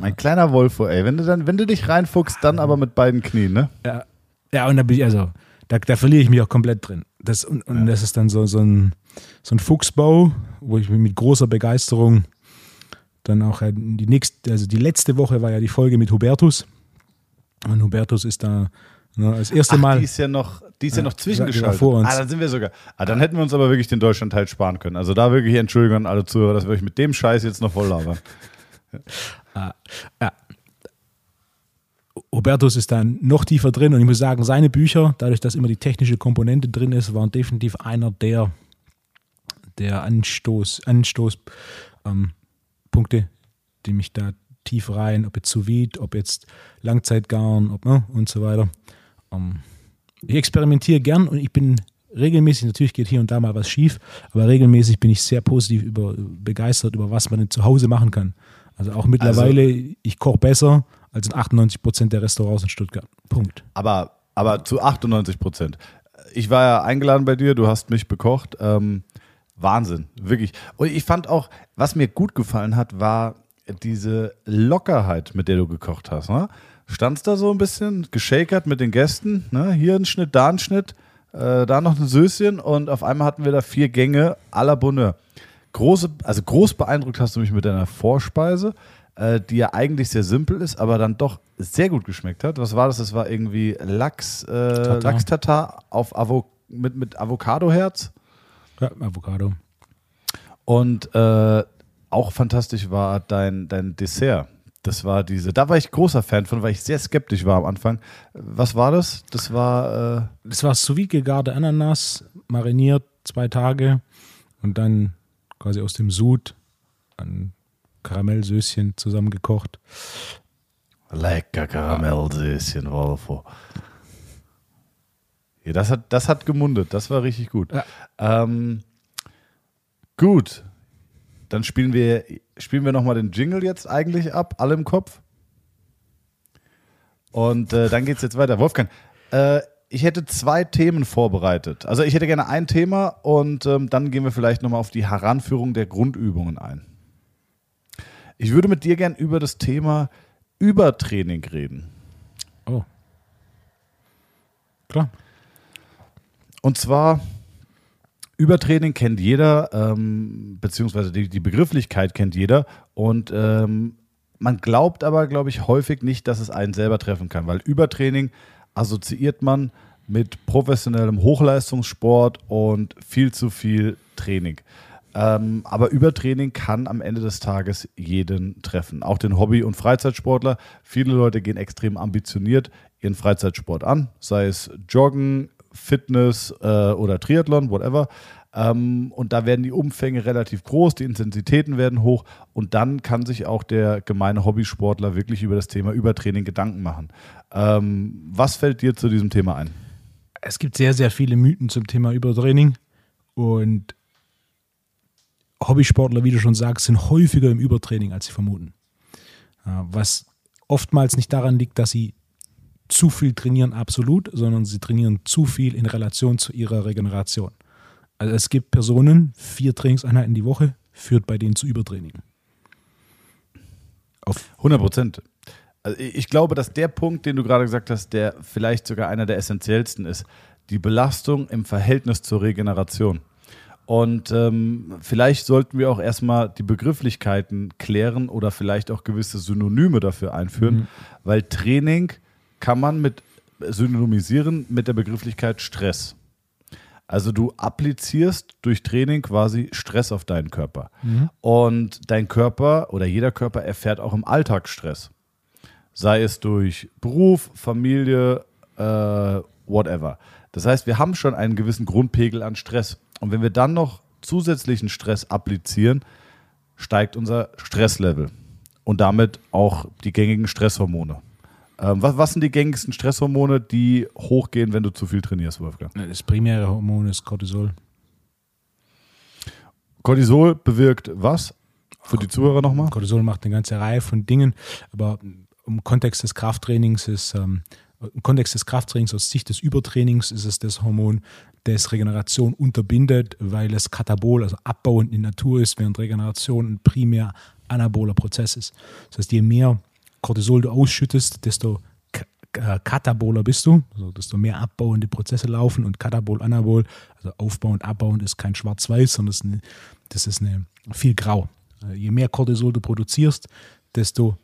Mein kleiner Wolfo, ey. Wenn du dann, wenn du dich reinfuchst, dann aber mit beiden Knien, ne? Ja, ja und da bin ich, also, da, da verliere ich mich auch komplett drin. Das, und und das ist dann so, so, ein, so ein Fuchsbau, wo ich mich mit großer Begeisterung dann auch äh, die nächste, also die letzte Woche war ja die Folge mit Hubertus. Und Hubertus ist da ne, das erste Ach, Mal. die ist ja noch, die ist ja, Ja, noch zwischengeschaltet. vor uns. Ah, dann sind wir sogar. Ah, dann hätten wir uns aber wirklich den Deutschlandteil sparen können. Also da wirklich Entschuldigung an alle Zuhörer, dass wir euch mit dem Scheiß jetzt noch voll labern. Ja. Hubertus ist da noch tiefer drin und ich muss sagen, seine Bücher, dadurch, dass immer die technische Komponente drin ist, waren definitiv einer der, der Anstoß, Anstoßpunkte, ähm, die mich da tief rein, ob jetzt sous ob jetzt Langzeitgarn ob, ne, und so weiter. Ähm, ich experimentiere gern und ich bin regelmäßig, natürlich geht hier und da mal was schief, aber regelmäßig bin ich sehr positiv über, begeistert über was man zu Hause machen kann. Also auch mittlerweile, also, ich koche besser als in 98 Prozent der Restaurants in Stuttgart. Punkt. Aber, aber zu 98 Prozent. Ich war ja eingeladen bei dir, du hast mich bekocht. Ähm, Wahnsinn, wirklich. Und ich fand auch, was mir gut gefallen hat, war diese Lockerheit, mit der du gekocht hast. Ne? Standst da so ein bisschen, geschakert mit den Gästen, ne? hier ein Schnitt, da ein Schnitt, äh, da noch ein Söschen und auf einmal hatten wir da vier Gänge à la Bonheur. Große, also groß beeindruckt hast du mich mit deiner Vorspeise, äh, die ja eigentlich sehr simpel ist, aber dann doch sehr gut geschmeckt hat. Was war das? Das war irgendwie Lachs, äh, Lachs-Tatar auf Avo mit, mit Avocado-Herz. Ja, Avocado. Und äh, auch fantastisch war dein, dein Dessert. Das war diese, da war ich großer Fan von, weil ich sehr skeptisch war am Anfang. Was war das? Das war. Äh das war sous gegarte Ananas, mariniert zwei Tage und dann quasi aus dem Sud ein Karamellsöschen zusammengekocht. Lecker Karamellsöschen, Wolfo. Ja, das hat, das hat gemundet, das war richtig gut. Ja. Ähm, gut, dann spielen wir, spielen wir nochmal den Jingle jetzt eigentlich ab, alle im Kopf. Und äh, dann geht es jetzt weiter. Wolfgang, äh, ich hätte zwei Themen vorbereitet. Also ich hätte gerne ein Thema und ähm, dann gehen wir vielleicht nochmal auf die Heranführung der Grundübungen ein. Ich würde mit dir gern über das Thema Übertraining reden. Oh. Klar. Und zwar Übertraining kennt jeder, ähm, beziehungsweise die, die, Begrifflichkeit kennt jeder. Und ähm, man glaubt aber, glaube ich, häufig nicht, dass es einen selber treffen kann, weil Übertraining assoziiert man mit professionellem Hochleistungssport und viel zu viel Training. Ähm, aber Übertraining kann am Ende des Tages jeden treffen, auch den Hobby- und Freizeitsportler. Viele Leute gehen extrem ambitioniert ihren Freizeitsport an, sei es Joggen, Fitness äh, oder Triathlon, whatever. Ähm, und da werden die Umfänge relativ groß, die Intensitäten werden hoch und dann kann sich auch der gemeine Hobbysportler wirklich über das Thema Übertraining Gedanken machen. Ähm, was fällt dir zu diesem Thema ein? Es gibt sehr, sehr viele Mythen zum Thema Übertraining und Hobbysportler, wie du schon sagst, sind häufiger im Übertraining, als sie vermuten. Was oftmals nicht daran liegt, dass sie zu viel trainieren absolut, sondern sie trainieren zu viel in Relation zu ihrer Regeneration. Also es gibt Personen, vier Trainingseinheiten die Woche, führt bei denen zu Übertraining. Auf 100 Prozent. Also ich glaube, dass der Punkt, den du gerade gesagt hast, der vielleicht sogar einer der essentiellsten ist, die Belastung im Verhältnis zur Regeneration. Und ähm, vielleicht sollten wir auch erstmal die Begrifflichkeiten klären oder vielleicht auch gewisse Synonyme dafür einführen, mhm. weil Training kann man mit synonymisieren mit der Begrifflichkeit Stress. Also du applizierst durch Training quasi Stress auf deinen Körper. Mhm. Und dein Körper oder jeder Körper erfährt auch im Alltag Stress. Sei es durch Beruf, Familie, äh, whatever. Das heißt, wir haben schon einen gewissen Grundpegel an Stress. Und wenn wir dann noch zusätzlichen Stress applizieren, steigt unser Stresslevel und damit auch die gängigen Stresshormone. Ähm, was, was, sind die gängigsten Stresshormone, die hochgehen, wenn du zu viel trainierst, Wolfgang? Das primäre Hormon ist Cortisol. Cortisol bewirkt was? Für die Zuhörer nochmal? Cortisol macht eine ganze Reihe von Dingen, aber im Kontext des Krafttrainings ist, ähm, im Kontext des Krafttrainings aus Sicht des Übertrainings ist es das Hormon, das Regeneration unterbindet, weil es katabol, also abbauend in Natur ist, während Regeneration ein primär anaboler Prozess ist. Das heißt, je mehr Cortisol du ausschüttest, desto kataboler bist du, also desto mehr abbauende Prozesse laufen und katabol, anabol, also aufbauend, abbauend ist kein schwarz-weiß, sondern das ist, eine, das ist eine, viel grau. Äh, je mehr Cortisol du produzierst, desto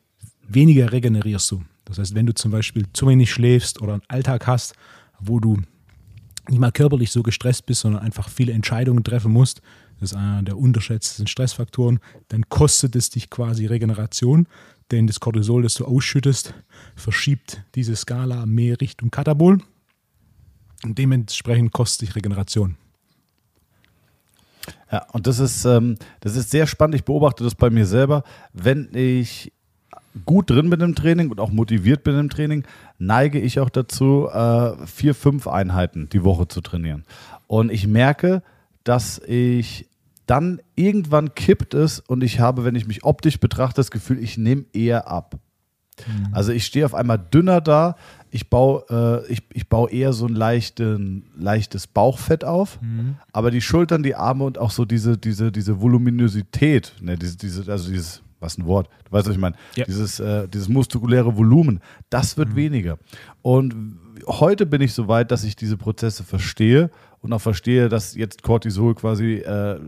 weniger regenerierst du. Das heißt, wenn du zum Beispiel zu wenig schläfst oder einen Alltag hast, wo du nicht mal körperlich so gestresst bist, sondern einfach viele Entscheidungen treffen musst, das ist einer der unterschätzten Stressfaktoren, dann kostet es dich quasi Regeneration denn das Cortisol, das du ausschüttest, verschiebt diese Skala mehr Richtung Katabol und dementsprechend kostet sich Regeneration. Ja, und das ist, ähm, das ist sehr spannend. Ich beobachte das bei mir selber. Wenn ich gut drin bin im Training und auch motiviert bin im Training, neige ich auch dazu, äh, vier, fünf Einheiten die Woche zu trainieren. Und ich merke, dass ich dann irgendwann kippt es und ich habe, wenn ich mich optisch betrachte, das Gefühl, ich nehme eher ab. Mhm. Also ich stehe auf einmal dünner da, ich baue, äh, ich, ich baue eher so ein leichten, leichtes Bauchfett auf, mhm. aber die Schultern, die Arme und auch so diese, diese, diese Voluminosität, ne, diese, diese, also dieses, was ein Wort, du weißt, was ich meine, ja. dieses, äh, dieses muskuläre Volumen, das wird mhm. weniger. Und heute bin ich so weit, dass ich diese Prozesse verstehe und auch verstehe, dass jetzt Cortisol quasi äh,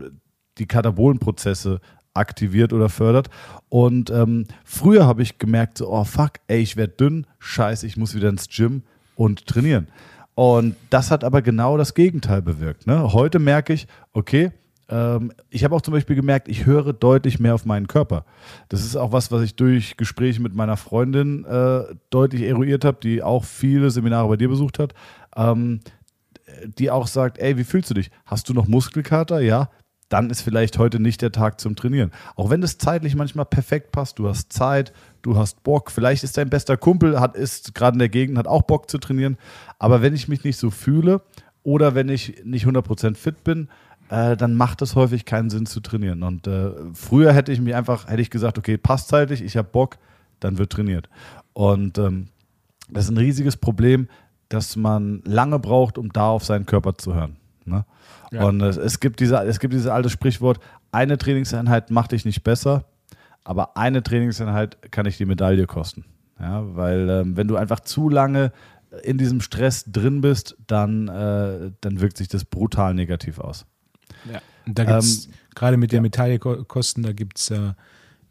die Katabolenprozesse aktiviert oder fördert. Und ähm, früher habe ich gemerkt, so, oh fuck, ey, ich werde dünn, scheiße, ich muss wieder ins Gym und trainieren. Und das hat aber genau das Gegenteil bewirkt. Ne? Heute merke ich, okay, ähm, ich habe auch zum Beispiel gemerkt, ich höre deutlich mehr auf meinen Körper. Das ist auch was, was ich durch Gespräche mit meiner Freundin äh, deutlich eruiert habe, die auch viele Seminare bei dir besucht hat. Ähm, die auch sagt, ey, wie fühlst du dich? Hast du noch Muskelkater? Ja dann ist vielleicht heute nicht der Tag zum Trainieren. Auch wenn es zeitlich manchmal perfekt passt, du hast Zeit, du hast Bock, vielleicht ist dein bester Kumpel, hat, ist gerade in der Gegend, hat auch Bock zu trainieren. Aber wenn ich mich nicht so fühle oder wenn ich nicht 100% fit bin, äh, dann macht es häufig keinen Sinn zu trainieren. Und äh, früher hätte ich mir einfach, hätte ich gesagt, okay, passt zeitlich, ich habe Bock, dann wird trainiert. Und ähm, das ist ein riesiges Problem, dass man lange braucht, um da auf seinen Körper zu hören. Ne? Ja. Und es, es, gibt diese, es gibt dieses alte Sprichwort, eine Trainingseinheit macht dich nicht besser, aber eine Trainingseinheit kann dich die Medaille kosten. Ja, weil ähm, wenn du einfach zu lange in diesem Stress drin bist, dann, äh, dann wirkt sich das brutal negativ aus. Ja. Und da gibt es, ähm, gerade mit der ja. Medaille kosten, da gibt es äh,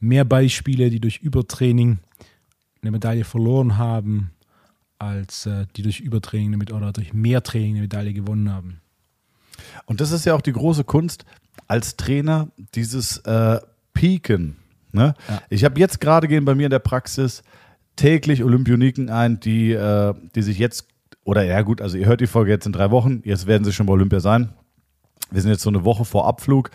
mehr Beispiele, die durch Übertraining eine Medaille verloren haben, als äh, die durch Übertraining damit oder durch mehr Training eine Medaille gewonnen haben. Und das ist ja auch die große Kunst als Trainer, dieses äh, Peaken. Ne? Ja. Ich habe jetzt gerade gehen bei mir in der Praxis täglich Olympioniken ein, die, äh, die sich jetzt, oder ja gut, also ihr hört die Folge jetzt in drei Wochen, jetzt werden sie schon bei Olympia sein. Wir sind jetzt so eine Woche vor Abflug.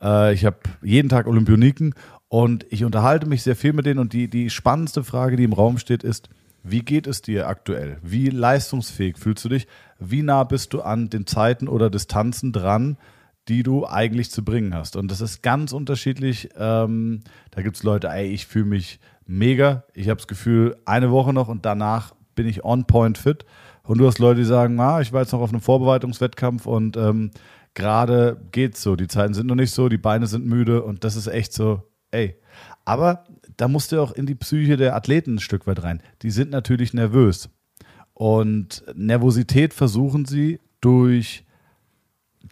Äh, ich habe jeden Tag Olympioniken und ich unterhalte mich sehr viel mit denen und die, die spannendste Frage, die im Raum steht, ist, wie geht es dir aktuell? Wie leistungsfähig fühlst du dich? Wie nah bist du an den Zeiten oder Distanzen dran, die du eigentlich zu bringen hast? Und das ist ganz unterschiedlich. Ähm, da gibt es Leute, ey, ich fühle mich mega. Ich habe das Gefühl, eine Woche noch und danach bin ich on point fit. Und du hast Leute, die sagen, ah, ich war jetzt noch auf einem Vorbereitungswettkampf und ähm, gerade geht's so. Die Zeiten sind noch nicht so, die Beine sind müde und das ist echt so, ey. Aber da musst du auch in die Psyche der Athleten ein Stück weit rein. Die sind natürlich nervös. Und Nervosität versuchen sie durch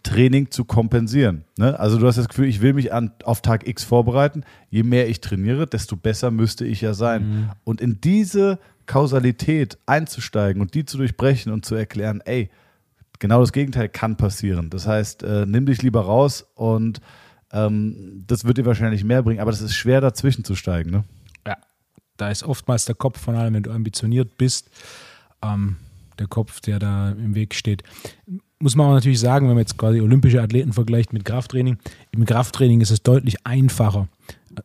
Training zu kompensieren. Ne? Also du hast das Gefühl, ich will mich an, auf Tag X vorbereiten. Je mehr ich trainiere, desto besser müsste ich ja sein. Mhm. Und in diese Kausalität einzusteigen und die zu durchbrechen und zu erklären, ey, genau das Gegenteil kann passieren. Das heißt, äh, nimm dich lieber raus und ähm, das wird dir wahrscheinlich mehr bringen, aber das ist schwer dazwischen zu steigen. Ne? Ja, da ist oftmals der Kopf von allem, wenn du ambitioniert bist, ähm, der Kopf, der da im Weg steht. Muss man auch natürlich sagen, wenn man jetzt quasi olympische Athleten vergleicht mit Krafttraining, im Krafttraining ist es deutlich einfacher,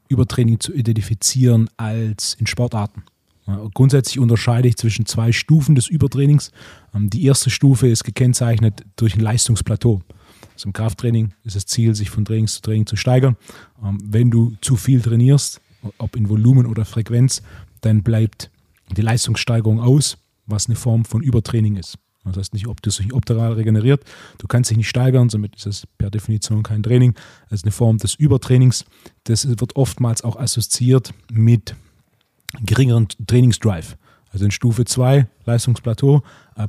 Übertraining zu identifizieren als in Sportarten. Grundsätzlich unterscheide ich zwischen zwei Stufen des Übertrainings. Ähm, die erste Stufe ist gekennzeichnet durch ein Leistungsplateau. Also im Krafttraining ist das Ziel, sich von Training zu Training zu steigern. Ähm, wenn du zu viel trainierst, ob in Volumen oder Frequenz, dann bleibt die Leistungssteigerung aus, was eine Form von Übertraining ist. Das heißt nicht, ob du sich optimal regeneriert. Du kannst dich nicht steigern, somit ist es per Definition kein Training. Das ist eine Form des Übertrainings. Das wird oftmals auch assoziiert mit geringeren Trainingsdrive. Also in Stufe 2, Leistungsplateau,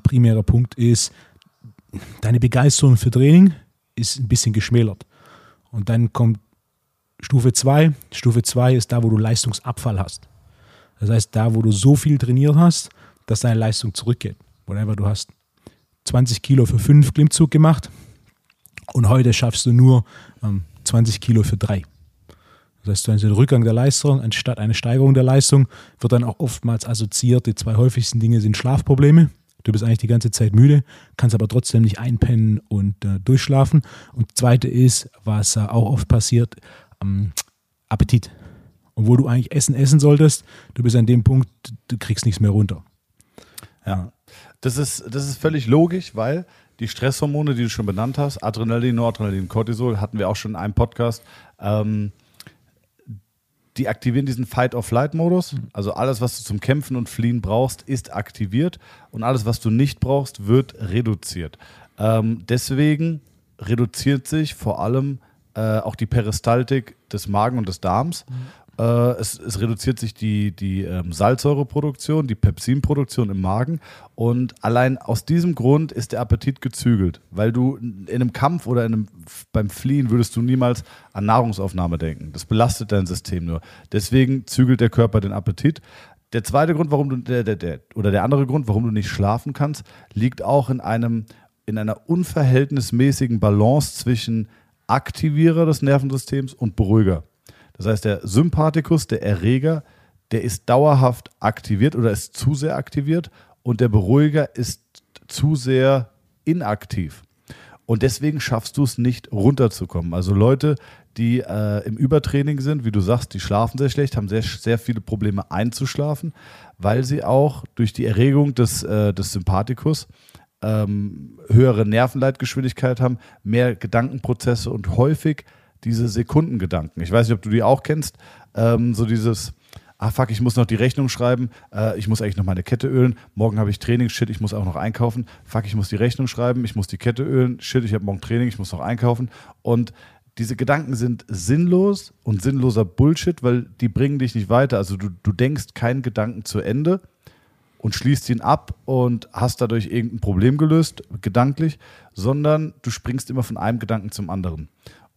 primärer Punkt ist, deine Begeisterung für Training ist ein bisschen geschmälert. Und dann kommt Stufe 2. Stufe 2 ist da, wo du Leistungsabfall hast. Das heißt, da, wo du so viel trainiert hast, dass deine Leistung zurückgeht. Whatever, du hast 20 Kilo für 5 Klimmzug gemacht und heute schaffst du nur ähm, 20 Kilo für 3. Das heißt, du hast einen Rückgang der Leistung anstatt eine Steigerung der Leistung, wird dann auch oftmals assoziiert. Die zwei häufigsten Dinge sind Schlafprobleme Du bist eigentlich die ganze Zeit müde, kannst aber trotzdem nicht einpennen und äh, durchschlafen. Und zweite ist, was äh, auch oft passiert, ähm, Appetit. Und wo du eigentlich Essen essen solltest, du bist an dem Punkt, du kriegst nichts mehr runter. Ja, das ist, das ist völlig logisch, weil die Stresshormone, die du schon benannt hast, Adrenalin, Noradrenalin, Cortisol, hatten wir auch schon in einem Podcast, ähm, die aktivieren diesen Fight-or-Flight-Modus. Also alles, was du zum Kämpfen und Fliehen brauchst, ist aktiviert und alles, was du nicht brauchst, wird reduziert. Ähm, deswegen reduziert sich vor allem äh, auch die Peristaltik des Magen und des Darms. Mhm. Äh, es, es, reduziert sich die, die ähm, Salzsäureproduktion, die Pepsinproduktion im Magen. Und allein aus diesem Grund ist der Appetit gezügelt. Weil du in einem Kampf oder in einem, beim Fliehen würdest du niemals an Nahrungsaufnahme denken. Das belastet dein System nur. Deswegen zügelt der Körper den Appetit. Der zweite Grund, warum du, der, der, der, oder der andere Grund, warum du nicht schlafen kannst, liegt auch in einem, in einer unverhältnismäßigen Balance zwischen Aktivierer des Nervensystems und Beruhiger. Das heißt, der Sympathikus, der Erreger, der ist dauerhaft aktiviert oder ist zu sehr aktiviert und der Beruhiger ist zu sehr inaktiv. Und deswegen schaffst du es nicht runterzukommen. Also Leute, die äh, im Übertraining sind, wie du sagst, die schlafen sehr schlecht, haben sehr, sehr viele Probleme einzuschlafen, weil sie auch durch die Erregung des, äh, des Sympathikus ähm, höhere Nervenleitgeschwindigkeit haben, mehr Gedankenprozesse und häufig diese Sekundengedanken. Ich weiß nicht, ob du die auch kennst. Ähm, so dieses, ah fuck, ich muss noch die Rechnung schreiben, äh, ich muss eigentlich noch meine Kette ölen, morgen habe ich Training, shit, ich muss auch noch einkaufen, fuck, ich muss die Rechnung schreiben, ich muss die Kette ölen, shit, ich habe morgen Training, ich muss noch einkaufen. Und diese Gedanken sind sinnlos und sinnloser Bullshit, weil die bringen dich nicht weiter. Also du, du denkst keinen Gedanken zu Ende und schließt ihn ab und hast dadurch irgendein Problem gelöst, gedanklich, sondern du springst immer von einem Gedanken zum anderen.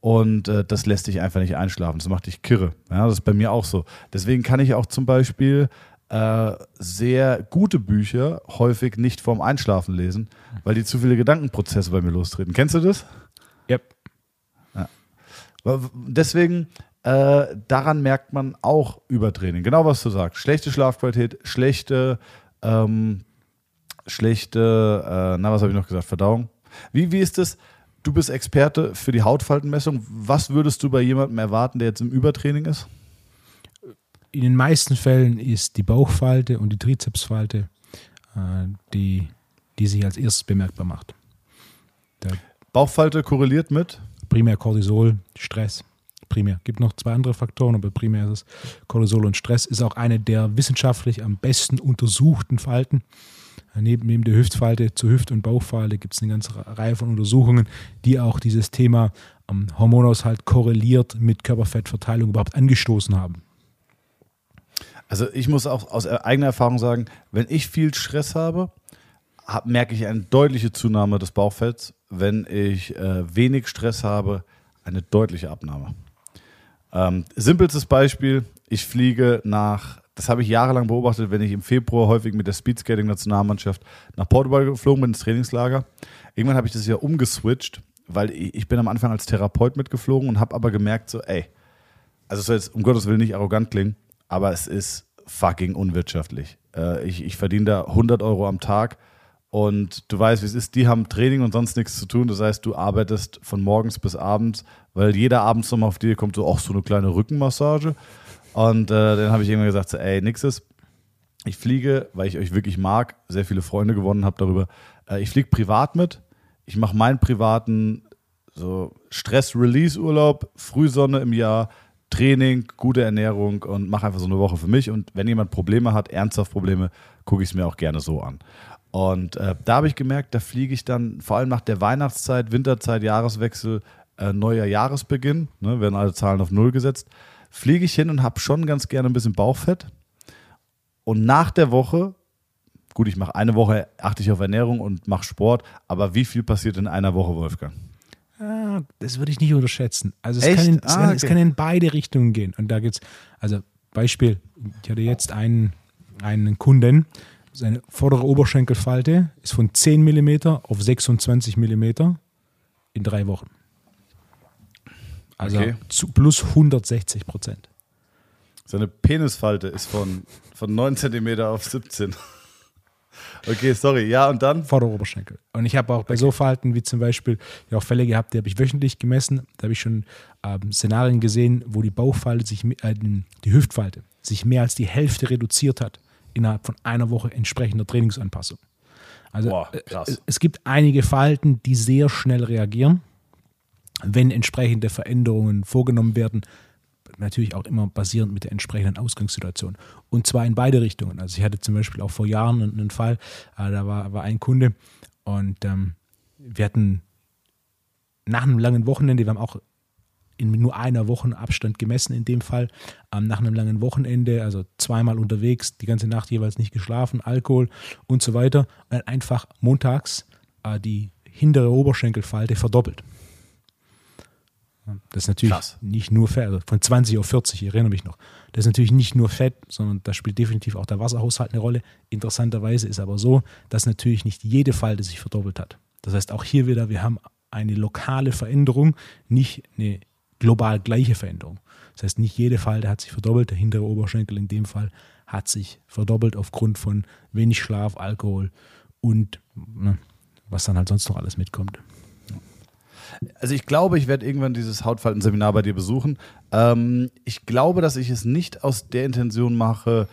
Und äh, das lässt dich einfach nicht einschlafen. Das macht dich kirre. Ja, das ist bei mir auch so. Deswegen kann ich auch zum Beispiel äh, sehr gute Bücher häufig nicht vorm Einschlafen lesen, weil die zu viele Gedankenprozesse bei mir lostreten. Kennst du das? Yep. Ja. Deswegen, äh, daran merkt man auch Übertraining. Genau was du sagst. Schlechte Schlafqualität, schlechte, ähm, schlechte, äh, na, was habe ich noch gesagt? Verdauung. Wie, wie ist das? Du bist Experte für die Hautfaltenmessung. Was würdest du bei jemandem erwarten, der jetzt im Übertraining ist? In den meisten Fällen ist die Bauchfalte und die Trizepsfalte äh, die, die sich als erstes bemerkbar macht. Der Bauchfalte korreliert mit? Primär Cortisol, Stress. Primär. Gibt noch zwei andere Faktoren, aber primär ist es Cortisol und Stress. Ist auch eine der wissenschaftlich am besten untersuchten Falten. Neben, neben der Hüftfalte zur Hüft- und Bauchfalte gibt es eine ganze Reihe von Untersuchungen, die auch dieses Thema ähm, Hormonaushalt korreliert mit Körperfettverteilung überhaupt angestoßen haben. Also ich muss auch aus eigener Erfahrung sagen, wenn ich viel Stress habe, hab, merke ich eine deutliche Zunahme des Bauchfetts. Wenn ich äh, wenig Stress habe, eine deutliche Abnahme. Ähm, simpelstes Beispiel, ich fliege nach das habe ich jahrelang beobachtet, wenn ich im Februar häufig mit der Speedskating-Nationalmannschaft nach Portugal geflogen bin, ins Trainingslager. Irgendwann habe ich das ja umgeswitcht, weil ich bin am Anfang als Therapeut mitgeflogen und habe aber gemerkt, so, ey, also es soll jetzt um Gottes Willen nicht arrogant klingen, aber es ist fucking unwirtschaftlich. Äh, ich, ich verdiene da 100 Euro am Tag und du weißt, wie es ist, die haben Training und sonst nichts zu tun. Das heißt, du arbeitest von morgens bis abends, weil jeder abends nochmal auf dir kommt so, auch so eine kleine Rückenmassage. Und äh, dann habe ich irgendwann gesagt, so, ey, nix ist. Ich fliege, weil ich euch wirklich mag, sehr viele Freunde gewonnen habe darüber. Äh, ich fliege privat mit. Ich mache meinen privaten so Stress-Release-Urlaub, Frühsonne im Jahr, Training, gute Ernährung und mache einfach so eine Woche für mich. Und wenn jemand Probleme hat, ernsthaft Probleme, gucke ich es mir auch gerne so an. Und äh, da habe ich gemerkt, da fliege ich dann vor allem nach der Weihnachtszeit, Winterzeit, Jahreswechsel, äh, neuer Jahresbeginn, ne, werden alle Zahlen auf Null gesetzt fliege ich hin und habe schon ganz gerne ein bisschen Bauchfett. Und nach der Woche, gut, ich mache eine Woche, achte ich auf Ernährung und mache Sport, aber wie viel passiert in einer Woche, Wolfgang? Ah, das würde ich nicht unterschätzen. Also es kann, in, es, ah, okay. es, kann in, beide Richtungen gehen. Und da gibt es, also Beispiel, ich hatte jetzt einen, einen Kunden, seine vordere Oberschenkelfalte ist von 10 mm auf 26 mm in drei Wochen. Also okay. zu plus 160 Prozent. Seine Penisfalte ist von, von 9 cm auf 17. Okay, sorry. Ja, und dann? Vorderoberschenkel. Und ich habe auch bei okay. so Verhalten wie zum Beispiel ja auch Fälle gehabt, die habe ich wöchentlich gemessen. Da habe ich schon ähm, Szenarien gesehen, wo die Bauchfalte sich, äh, die Hüftfalte sich mehr als die Hälfte reduziert hat innerhalb von einer Woche entsprechender Trainingsanpassung. Also Boah, es, es gibt einige Verhalten, die sehr schnell reagieren, wenn entsprechende Veränderungen vorgenommen werden, natürlich auch immer basierend mit der entsprechenden Ausgangssituation. Und zwar in beide Richtungen. Also ich hatte zum Beispiel auch vor Jahren einen Fall, äh, da war, war ein Kunde und ähm, wir hatten nach einem langen Wochenende, wir haben auch in nur einer Woche Abstand gemessen in dem Fall, ähm, nach einem langen Wochenende, also zweimal unterwegs, die ganze Nacht jeweils nicht geschlafen, Alkohol und so weiter, und einfach montags äh, die hintere Oberschenkelfalte verdoppelt. Das ist natürlich Krass. nicht nur Fett, also von 20 auf 40, ich erinnere mich noch. Das ist natürlich nicht nur Fett, sondern da spielt definitiv auch der Wasserhaushalt eine Rolle. Interessanterweise ist aber so, dass natürlich nicht jede Falte sich verdoppelt hat. Das heißt, auch hier wieder, wir haben eine lokale Veränderung, nicht eine global gleiche Veränderung. Das heißt, nicht jede Falte hat sich verdoppelt. Der hintere Oberschenkel in dem Fall hat sich verdoppelt aufgrund von wenig Schlaf, Alkohol und ne, was dann halt sonst noch alles mitkommt. Also ich glaube, ich werde irgendwann dieses Hautfaltenseminar bei dir besuchen. Ähm, ich glaube, dass ich es nicht aus der Intention mache,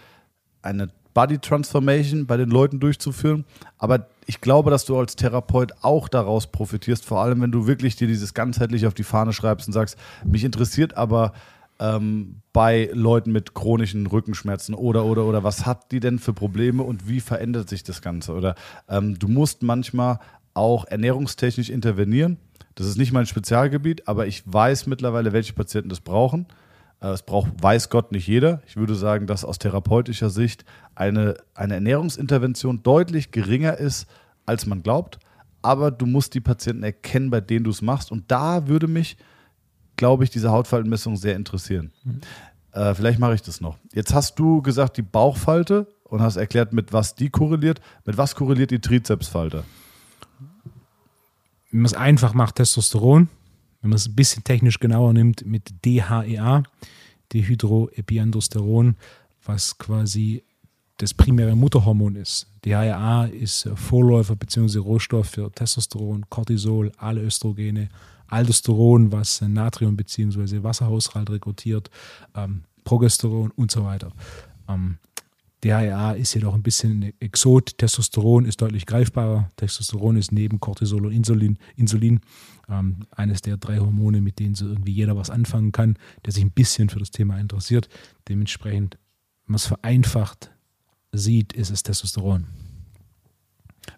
eine Body Transformation bei den Leuten durchzuführen, aber ich glaube, dass du als Therapeut auch daraus profitierst, vor allem wenn du wirklich dir dieses ganzheitlich auf die Fahne schreibst und sagst, mich interessiert aber ähm, bei Leuten mit chronischen Rückenschmerzen oder oder oder was hat die denn für Probleme und wie verändert sich das Ganze? Oder ähm, du musst manchmal auch ernährungstechnisch intervenieren das ist nicht mein Spezialgebiet, aber ich weiß mittlerweile, welche Patienten das brauchen. Äh, es braucht, weiß Gott, nicht jeder. Ich würde sagen, dass aus therapeutischer Sicht eine, eine Ernährungsintervention deutlich geringer ist, als man glaubt. Aber du musst die Patienten erkennen, bei denen du es machst. Und da würde mich, glaube ich, diese Hautfaltenmessung sehr interessieren. Mhm. Äh, vielleicht mache ich das noch. Jetzt hast du gesagt, die Bauchfalte und hast erklärt, mit was die korreliert. Mit was korreliert die Trizepsfalte? Wenn man es einfach macht, Testosteron. Wenn man es ein bisschen technisch genauer nimmt, mit DHEA, Dehydroepiandrosteron, was quasi das primäre Mutterhormon ist. DHEA ist Vorläufer bzw. Rohstoff für Testosteron, Cortisol, alle Östrogene, Aldosteron, was Natrium bzw. Wasserhaushalt rekrutiert, ähm, Progesteron und so weiter. Ähm, DHEA ist jedoch ein bisschen Exot. Testosteron ist deutlich greifbarer. Testosteron ist neben Cortisol und Insulin, Insulin ähm, eines der drei Hormone, mit denen so irgendwie jeder was anfangen kann, der sich ein bisschen für das Thema interessiert. Dementsprechend, wenn man es vereinfacht sieht, ist es Testosteron.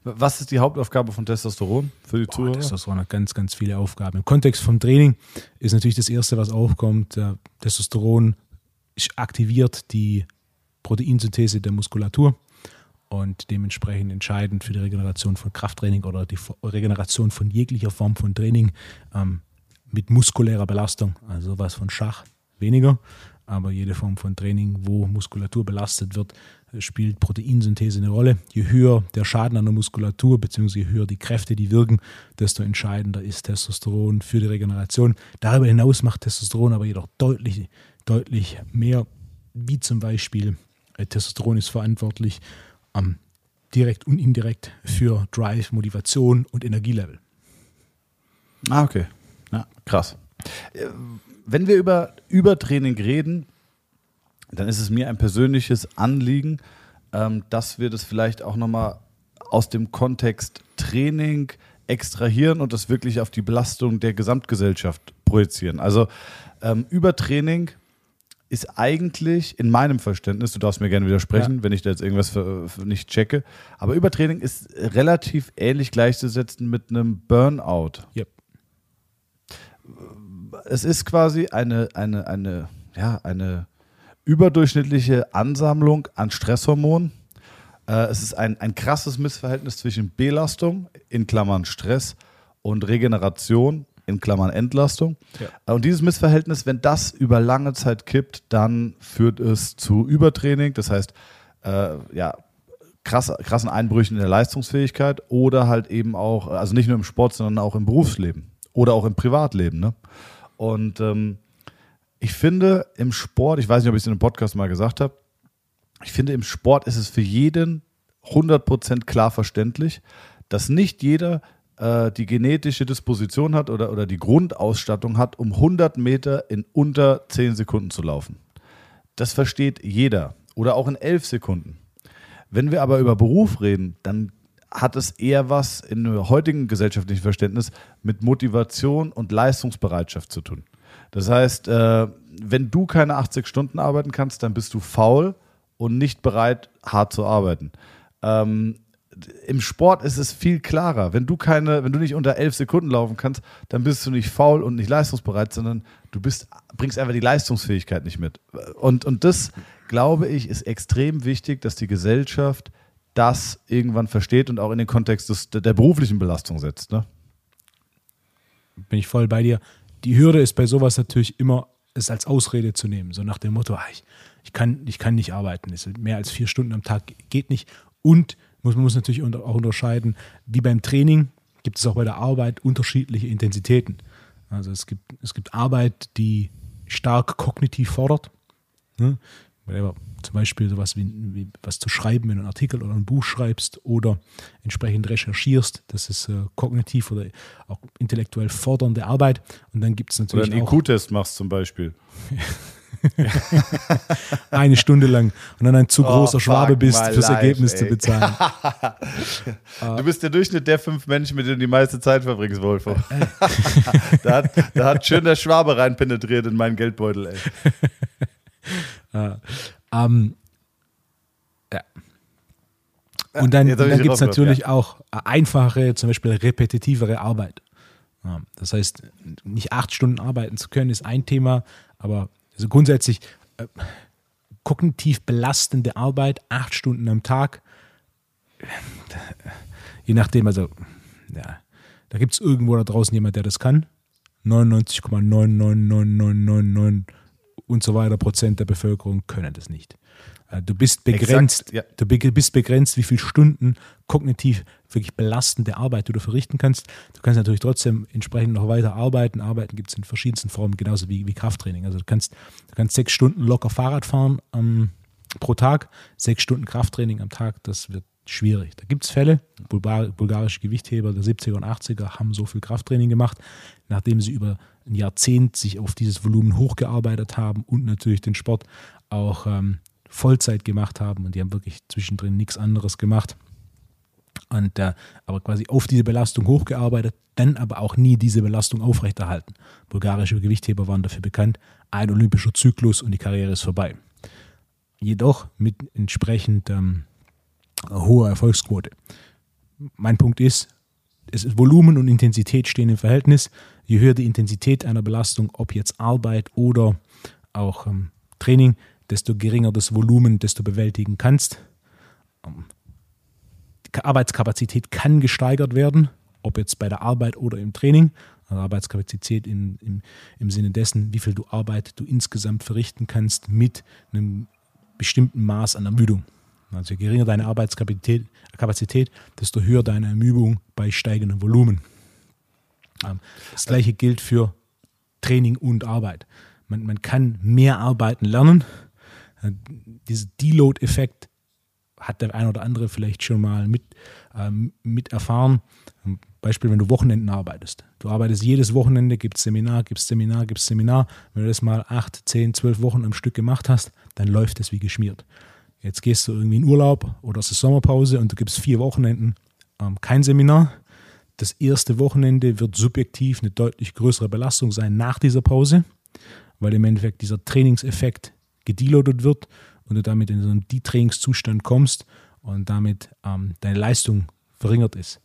Was ist die Hauptaufgabe von Testosteron für die Boah, Zuhörer? Testosteron hat ganz, ganz viele Aufgaben. Im Kontext vom Training ist natürlich das Erste, was aufkommt. Testosteron aktiviert die Proteinsynthese der Muskulatur und dementsprechend entscheidend für die Regeneration von Krafttraining oder die Regeneration von jeglicher Form von Training ähm, mit muskulärer Belastung, also sowas von Schach weniger, aber jede Form von Training, wo Muskulatur belastet wird, spielt Proteinsynthese eine Rolle. Je höher der Schaden an der Muskulatur, beziehungsweise je höher die Kräfte, die wirken, desto entscheidender ist Testosteron für die Regeneration. Darüber hinaus macht Testosteron aber jedoch deutlich, deutlich mehr, wie zum Beispiel Testosteron ist verantwortlich ähm, direkt und indirekt für Drive, Motivation und Energielevel. Ah, okay. Ja, krass. Äh, wenn wir über Übertraining reden, dann ist es mir ein persönliches Anliegen, ähm, dass wir das vielleicht auch nochmal aus dem Kontext Training extrahieren und das wirklich auf die Belastung der Gesamtgesellschaft projizieren. Also ähm, Übertraining ist eigentlich in meinem Verständnis, du darfst mir gerne widersprechen, ja. wenn ich da jetzt irgendwas für, für nicht checke, aber Übertraining ist relativ ähnlich gleichzusetzen mit einem Burnout. Yep. Es ist quasi eine, eine, eine, ja, eine überdurchschnittliche Ansammlung an Stresshormonen. Äh, es ist ein, ein krasses Missverhältnis zwischen Belastung, in Klammern Stress, und Regeneration, in Klammern Entlastung. Ja. Und dieses Missverhältnis, wenn das über lange Zeit kippt, dann führt es zu Übertraining, das heißt, äh, ja, krass, krassen Einbrüchen in der Leistungsfähigkeit oder halt eben auch, also nicht nur im Sport, sondern auch im Berufsleben oder auch im Privatleben. Ne? Und ähm, ich finde im Sport, ich weiß nicht, ob ich es in einem Podcast mal gesagt habe, ich finde im Sport ist es für jeden 100% klar verständlich, dass nicht jeder äh, die genetische Disposition hat oder, oder die Grundausstattung hat, um 100 Meter in unter 10 Sekunden zu laufen. Das versteht jeder oder auch in 11 Sekunden. Wenn wir aber über Beruf reden, dann hat es eher was in heutigen gesellschaftlichen Verständnis mit Motivation und Leistungsbereitschaft zu tun. Das heißt, äh, wenn du keine 80 Stunden arbeiten kannst, dann bist du faul und nicht bereit, hart zu arbeiten. Im Sport ist es viel klarer. Wenn du keine, wenn du nicht unter 11 Sekunden laufen kannst, dann bist du nicht faul und nicht leistungsbereit, sondern du bist, bringst einfach die Leistungsfähigkeit nicht mit. Und, und das, glaube ich, ist extrem wichtig, dass die Gesellschaft das irgendwann versteht und auch in den Kontext des, der beruflichen Belastung setzt. Ne? Bin ich voll bei dir. Die Hürde ist bei sowas natürlich immer, es als Ausrede zu nehmen. So nach dem Motto, ah, ich, ich, kann, ich kann nicht arbeiten. mehr als vier Stunden am Tag geht nicht. Und muss, man muss natürlich auch unterscheiden, wie beim Training gibt es auch bei der Arbeit unterschiedliche Intensitäten. Also es gibt, es gibt Arbeit, die stark kognitiv fordert. Ne? zum Beispiel sowas wie, wie, was zu schreiben, wenn du einen Artikel oder ein Buch schreibst oder entsprechend recherchierst. Das ist äh, kognitiv oder auch intellektuell fordernde Arbeit. Und dann gibt es natürlich. Oder einen IQ-Test machst zum Beispiel. Eine Stunde lang und dann ein zu großer oh, Schwabe bist, fürs life, Ergebnis ey. zu bezahlen. du bist der Durchschnitt der fünf Menschen, mit denen du die meiste Zeit verbringst, Wolfo. da, hat, da hat schön der Schwabe rein penetriert in meinen Geldbeutel, ey. Ähm, ja. Und dann, dann gibt es natürlich ja. auch einfache, zum Beispiel repetitivere Arbeit. Das heißt, nicht acht Stunden arbeiten zu können, ist ein Thema, aber also grundsätzlich äh, kognitiv belastende Arbeit, acht Stunden am Tag, je nachdem, also ja, da gibt es irgendwo da draußen jemand, der das kann. 99,99999 und so weiter Prozent der Bevölkerung können das nicht. Äh, du bist begrenzt, Exakt, ja. du bist begrenzt, wie viele Stunden kognitiv wirklich belastende Arbeit du da verrichten kannst. Du kannst natürlich trotzdem entsprechend noch weiter arbeiten. Arbeiten gibt es in verschiedensten Formen, genauso wie, wie Krafttraining. Also du kannst, du kannst sechs Stunden locker Fahrrad fahren ähm, pro Tag, sechs Stunden Krafttraining am Tag, das wird schwierig. Da gibt es Fälle, Bulgar bulgarische Gewichtheber der 70er und 80er haben so viel Krafttraining gemacht, nachdem sie über ein Jahrzehnt sich auf dieses Volumen hochgearbeitet haben und natürlich den Sport auch ähm, Vollzeit gemacht haben und die haben wirklich zwischendrin nichts anderes gemacht. Und äh, aber quasi auf diese Belastung hochgearbeitet, dann aber auch nie diese Belastung aufrechterhalten. Bulgarische Gewichtheber waren dafür bekannt, ein olympischer Zyklus und die Karriere ist vorbei. Jedoch mit entsprechend ähm, hoher Erfolgsquote. Mein Punkt ist, es ist Volumen und Intensität stehen im Verhältnis. Je höher die Intensität einer Belastung, ob jetzt Arbeit oder auch ähm, Training, desto geringer das Volumen, desto bewältigen kannst. Ähm, die Arbeitskapazität kann gesteigert werden, ob jetzt bei der Arbeit oder im Training. Also Arbeitskapazität in, im, im Sinne dessen, wie viel du Arbeit du insgesamt verrichten kannst mit einem bestimmten Maß an Ermüdung. Also je geringer deine Arbeitskapazität, Kapazität, desto höher deine Ermüdung bei steigendem Volumen. Ähm, das gleiche gilt für Training und Arbeit. Man, man kann mehr arbeiten lernen. Dieser Deload-Effekt hat der ein oder andere vielleicht schon mal mit, ähm, mit erfahren. Beispiel, wenn du Wochenenden arbeitest. Du arbeitest jedes Wochenende, gibt Seminar, gibt Seminar, gibt Seminar. Wenn du das mal acht, zehn, zwölf Wochen am Stück gemacht hast, dann läuft es wie geschmiert. Jetzt gehst du irgendwie in Urlaub oder es ist Sommerpause und du gibst vier Wochenenden ähm, kein Seminar. Das erste Wochenende wird subjektiv eine deutlich größere Belastung sein nach dieser Pause, weil im Endeffekt dieser Trainingseffekt gedeloadet wird und du damit in so einen Detrainingszustand kommst und damit ähm, deine Leistung verringert ist.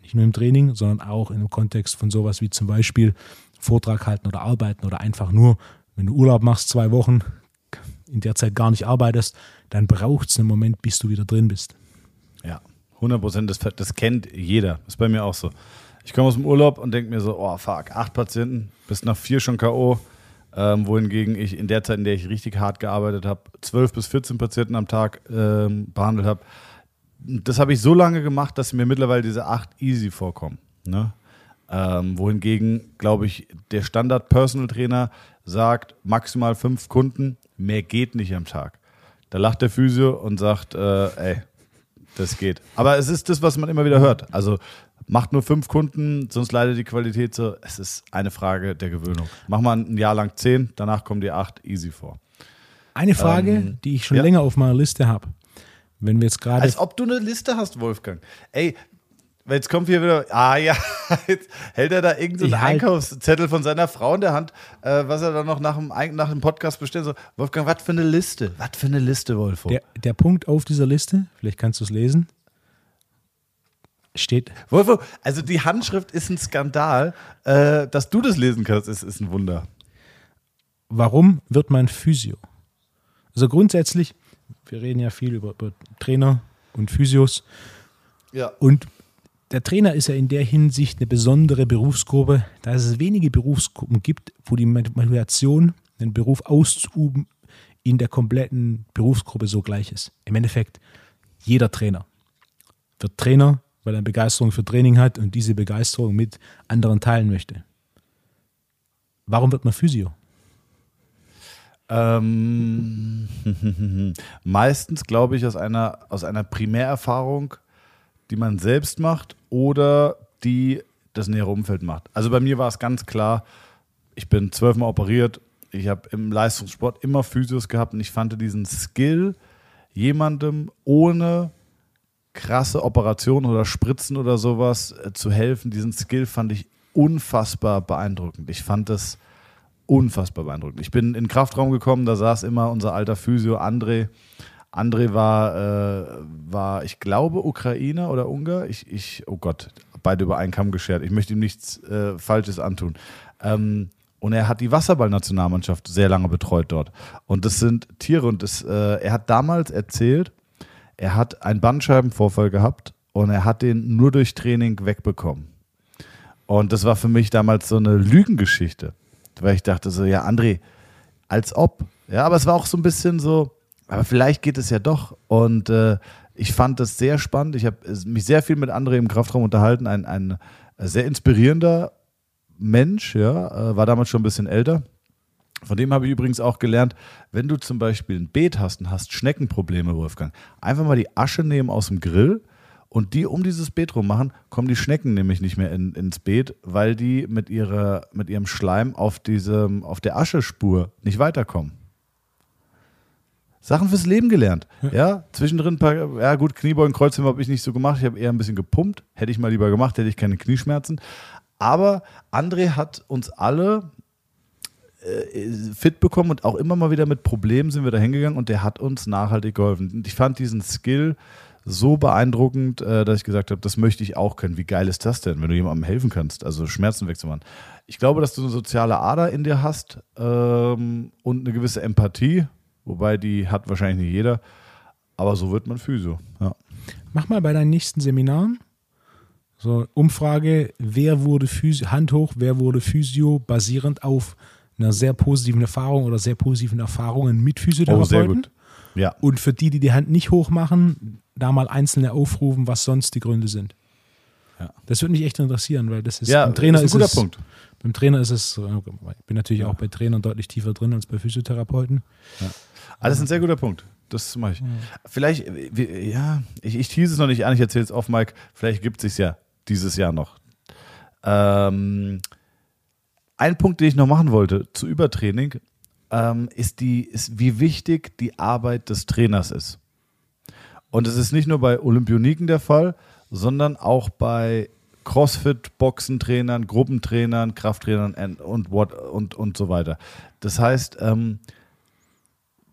Nicht nur im Training, sondern auch im Kontext von sowas wie zum Beispiel Vortrag halten oder arbeiten oder einfach nur, wenn du Urlaub machst, zwei Wochen, in der Zeit gar nicht arbeitest, dann braucht es einen Moment, bis du wieder drin bist. Ja, 100 Prozent, das, das kennt jeder. Das ist bei mir auch so. Ich komme aus dem Urlaub und denke mir so, oh fuck, acht Patienten, bis nach vier schon K.O., ähm, wohingegen ich in der Zeit, in der ich richtig hart gearbeitet habe, zwölf bis 14 Patienten am Tag ähm, behandelt habe. Das habe ich so lange gemacht, dass mir mittlerweile diese acht easy vorkommen. Ne? Ähm, wohingegen, glaube ich, der Standard-Personal-Trainer sagt maximal fünf Kunden, mehr geht nicht am Tag. Da lacht der Physio und sagt, äh, ey, Das geht. Aber es ist das, was man immer wieder hört. Also macht nur fünf Kunden, sonst leidet die Qualität so. Es ist eine Frage der Gewöhnung. Mach mal ein Jahr lang zehn, danach kommen die acht easy vor. Eine Frage, ähm, die ich schon ja. länger auf meiner Liste habe. Wenn wir jetzt gerade. Als ob du eine Liste hast, Wolfgang. Ey, Jetzt kommt hier wieder, ah ja, jetzt hält er da irgendeinen so halt Einkaufszettel von seiner Frau in der Hand, äh, was er dann noch nach dem, nach dem Podcast bestellt. So, Wolfgang, was für eine Liste? Was für eine Liste, Wolfo? Der, der Punkt auf dieser Liste, vielleicht kannst du es lesen, steht. Wolfo, also die Handschrift ist ein Skandal. Äh, dass du das lesen kannst, ist, ist ein Wunder. Warum wird man Physio? Also grundsätzlich, wir reden ja viel über, über Trainer und Physios. Ja. Und der Trainer ist ja in der Hinsicht eine besondere Berufsgruppe, da es wenige Berufsgruppen gibt, wo die Motivation, den Beruf auszuüben, in der kompletten Berufsgruppe so gleich ist. Im Endeffekt, jeder Trainer wird Trainer, weil er Begeisterung für Training hat und diese Begeisterung mit anderen teilen möchte. Warum wird man Physio? Ähm, meistens glaube ich aus einer, aus einer Primärerfahrung, die man selbst macht oder die das nähere Umfeld macht. Also bei mir war es ganz klar, ich bin zwölfmal operiert, ich habe im Leistungssport immer Physios gehabt und ich fand diesen Skill, jemandem ohne krasse Operationen oder Spritzen oder sowas äh, zu helfen, diesen Skill fand ich unfassbar beeindruckend. Ich fand das unfassbar beeindruckend. Ich bin in den Kraftraum gekommen, da saß immer unser alter Physio André André war, äh, war, ich glaube, Ukrainer oder Ungar. Ich, ich, oh Gott, beide über einen Kamm geschert. Ich möchte ihm nichts äh, Falsches antun. Ähm, und er hat die Wasserballnationalmannschaft sehr lange betreut dort. Und das sind Tiere. Und das, äh, er hat damals erzählt, er hat einen Bandscheibenvorfall gehabt und er hat den nur durch Training wegbekommen. Und das war für mich damals so eine Lügengeschichte. Weil ich dachte so, ja, André, als ob. Ja, aber es war auch so ein bisschen so, aber vielleicht geht es ja doch. Und äh, ich fand das sehr spannend. Ich habe mich sehr viel mit André im Kraftraum unterhalten. Ein, ein sehr inspirierender Mensch, ja, äh, war damals schon ein bisschen älter. Von dem habe ich übrigens auch gelernt, wenn du zum Beispiel ein Beet hast und hast Schneckenprobleme, Wolfgang, einfach mal die Asche nehmen aus dem Grill und die um dieses Beet rum machen, kommen die Schnecken nämlich nicht mehr in, ins Beet, weil die mit, ihrer, mit ihrem Schleim auf, diesem, auf der Aschespur nicht weiterkommen. Sachen fürs Leben gelernt. Ja, zwischendrin ein paar, ja gut, Kniebeugen, Kreuzheben habe ich nicht so gemacht. Ich habe eher ein bisschen gepumpt. Hätte ich mal lieber gemacht, hätte ich keine Knieschmerzen. Aber André hat uns alle fit bekommen und auch immer mal wieder mit Problemen sind wir da hingegangen und der hat uns nachhaltig geholfen. Und ich fand diesen Skill so beeindruckend, äh, dass ich gesagt habe, das möchte ich auch können. Wie geil ist das denn, wenn du jemandem helfen kannst, also Schmerzen wegzumachen? Ich glaube, dass du eine soziale Ader in dir hast ähm, und eine gewisse Empathie Wobei die hat wahrscheinlich nicht jeder. Aber so wird man Physio. Ja. Mach mal bei deinen nächsten Seminaren so Umfrage, wer wurde Physio, Hand hoch, wer wurde Physio, basierend auf einer sehr positiven Erfahrung oder sehr positiven Erfahrungen mit Physiotherapeuten. Oh, sehr gut. Ja. Und für die, die die Hand nicht hoch machen, da mal einzelne aufrufen, was sonst die Gründe sind. Ja. Das würde mich echt interessieren, weil das ist ja, beim Trainer ist ein guter es, Punkt. Beim Trainer ist es, ich bin natürlich ja. auch bei Trainern deutlich tiefer drin als bei Physiotherapeuten. Ja. Ah, das ist ein sehr guter Punkt. Das mache ich. Mhm. Vielleicht, ja, ich, ich tease es noch nicht an, ich erzähle es auf, Mike. Vielleicht gibt es sich ja dieses Jahr noch. Ähm, ein Punkt, den ich noch machen wollte zu Übertraining, ähm, ist, die, ist, wie wichtig die Arbeit des Trainers ist. Und es ist nicht nur bei Olympioniken der Fall, sondern auch bei Crossfit, Boxentrainern, Gruppentrainern, Krafttrainern und, und, und, und so weiter. Das heißt, ähm,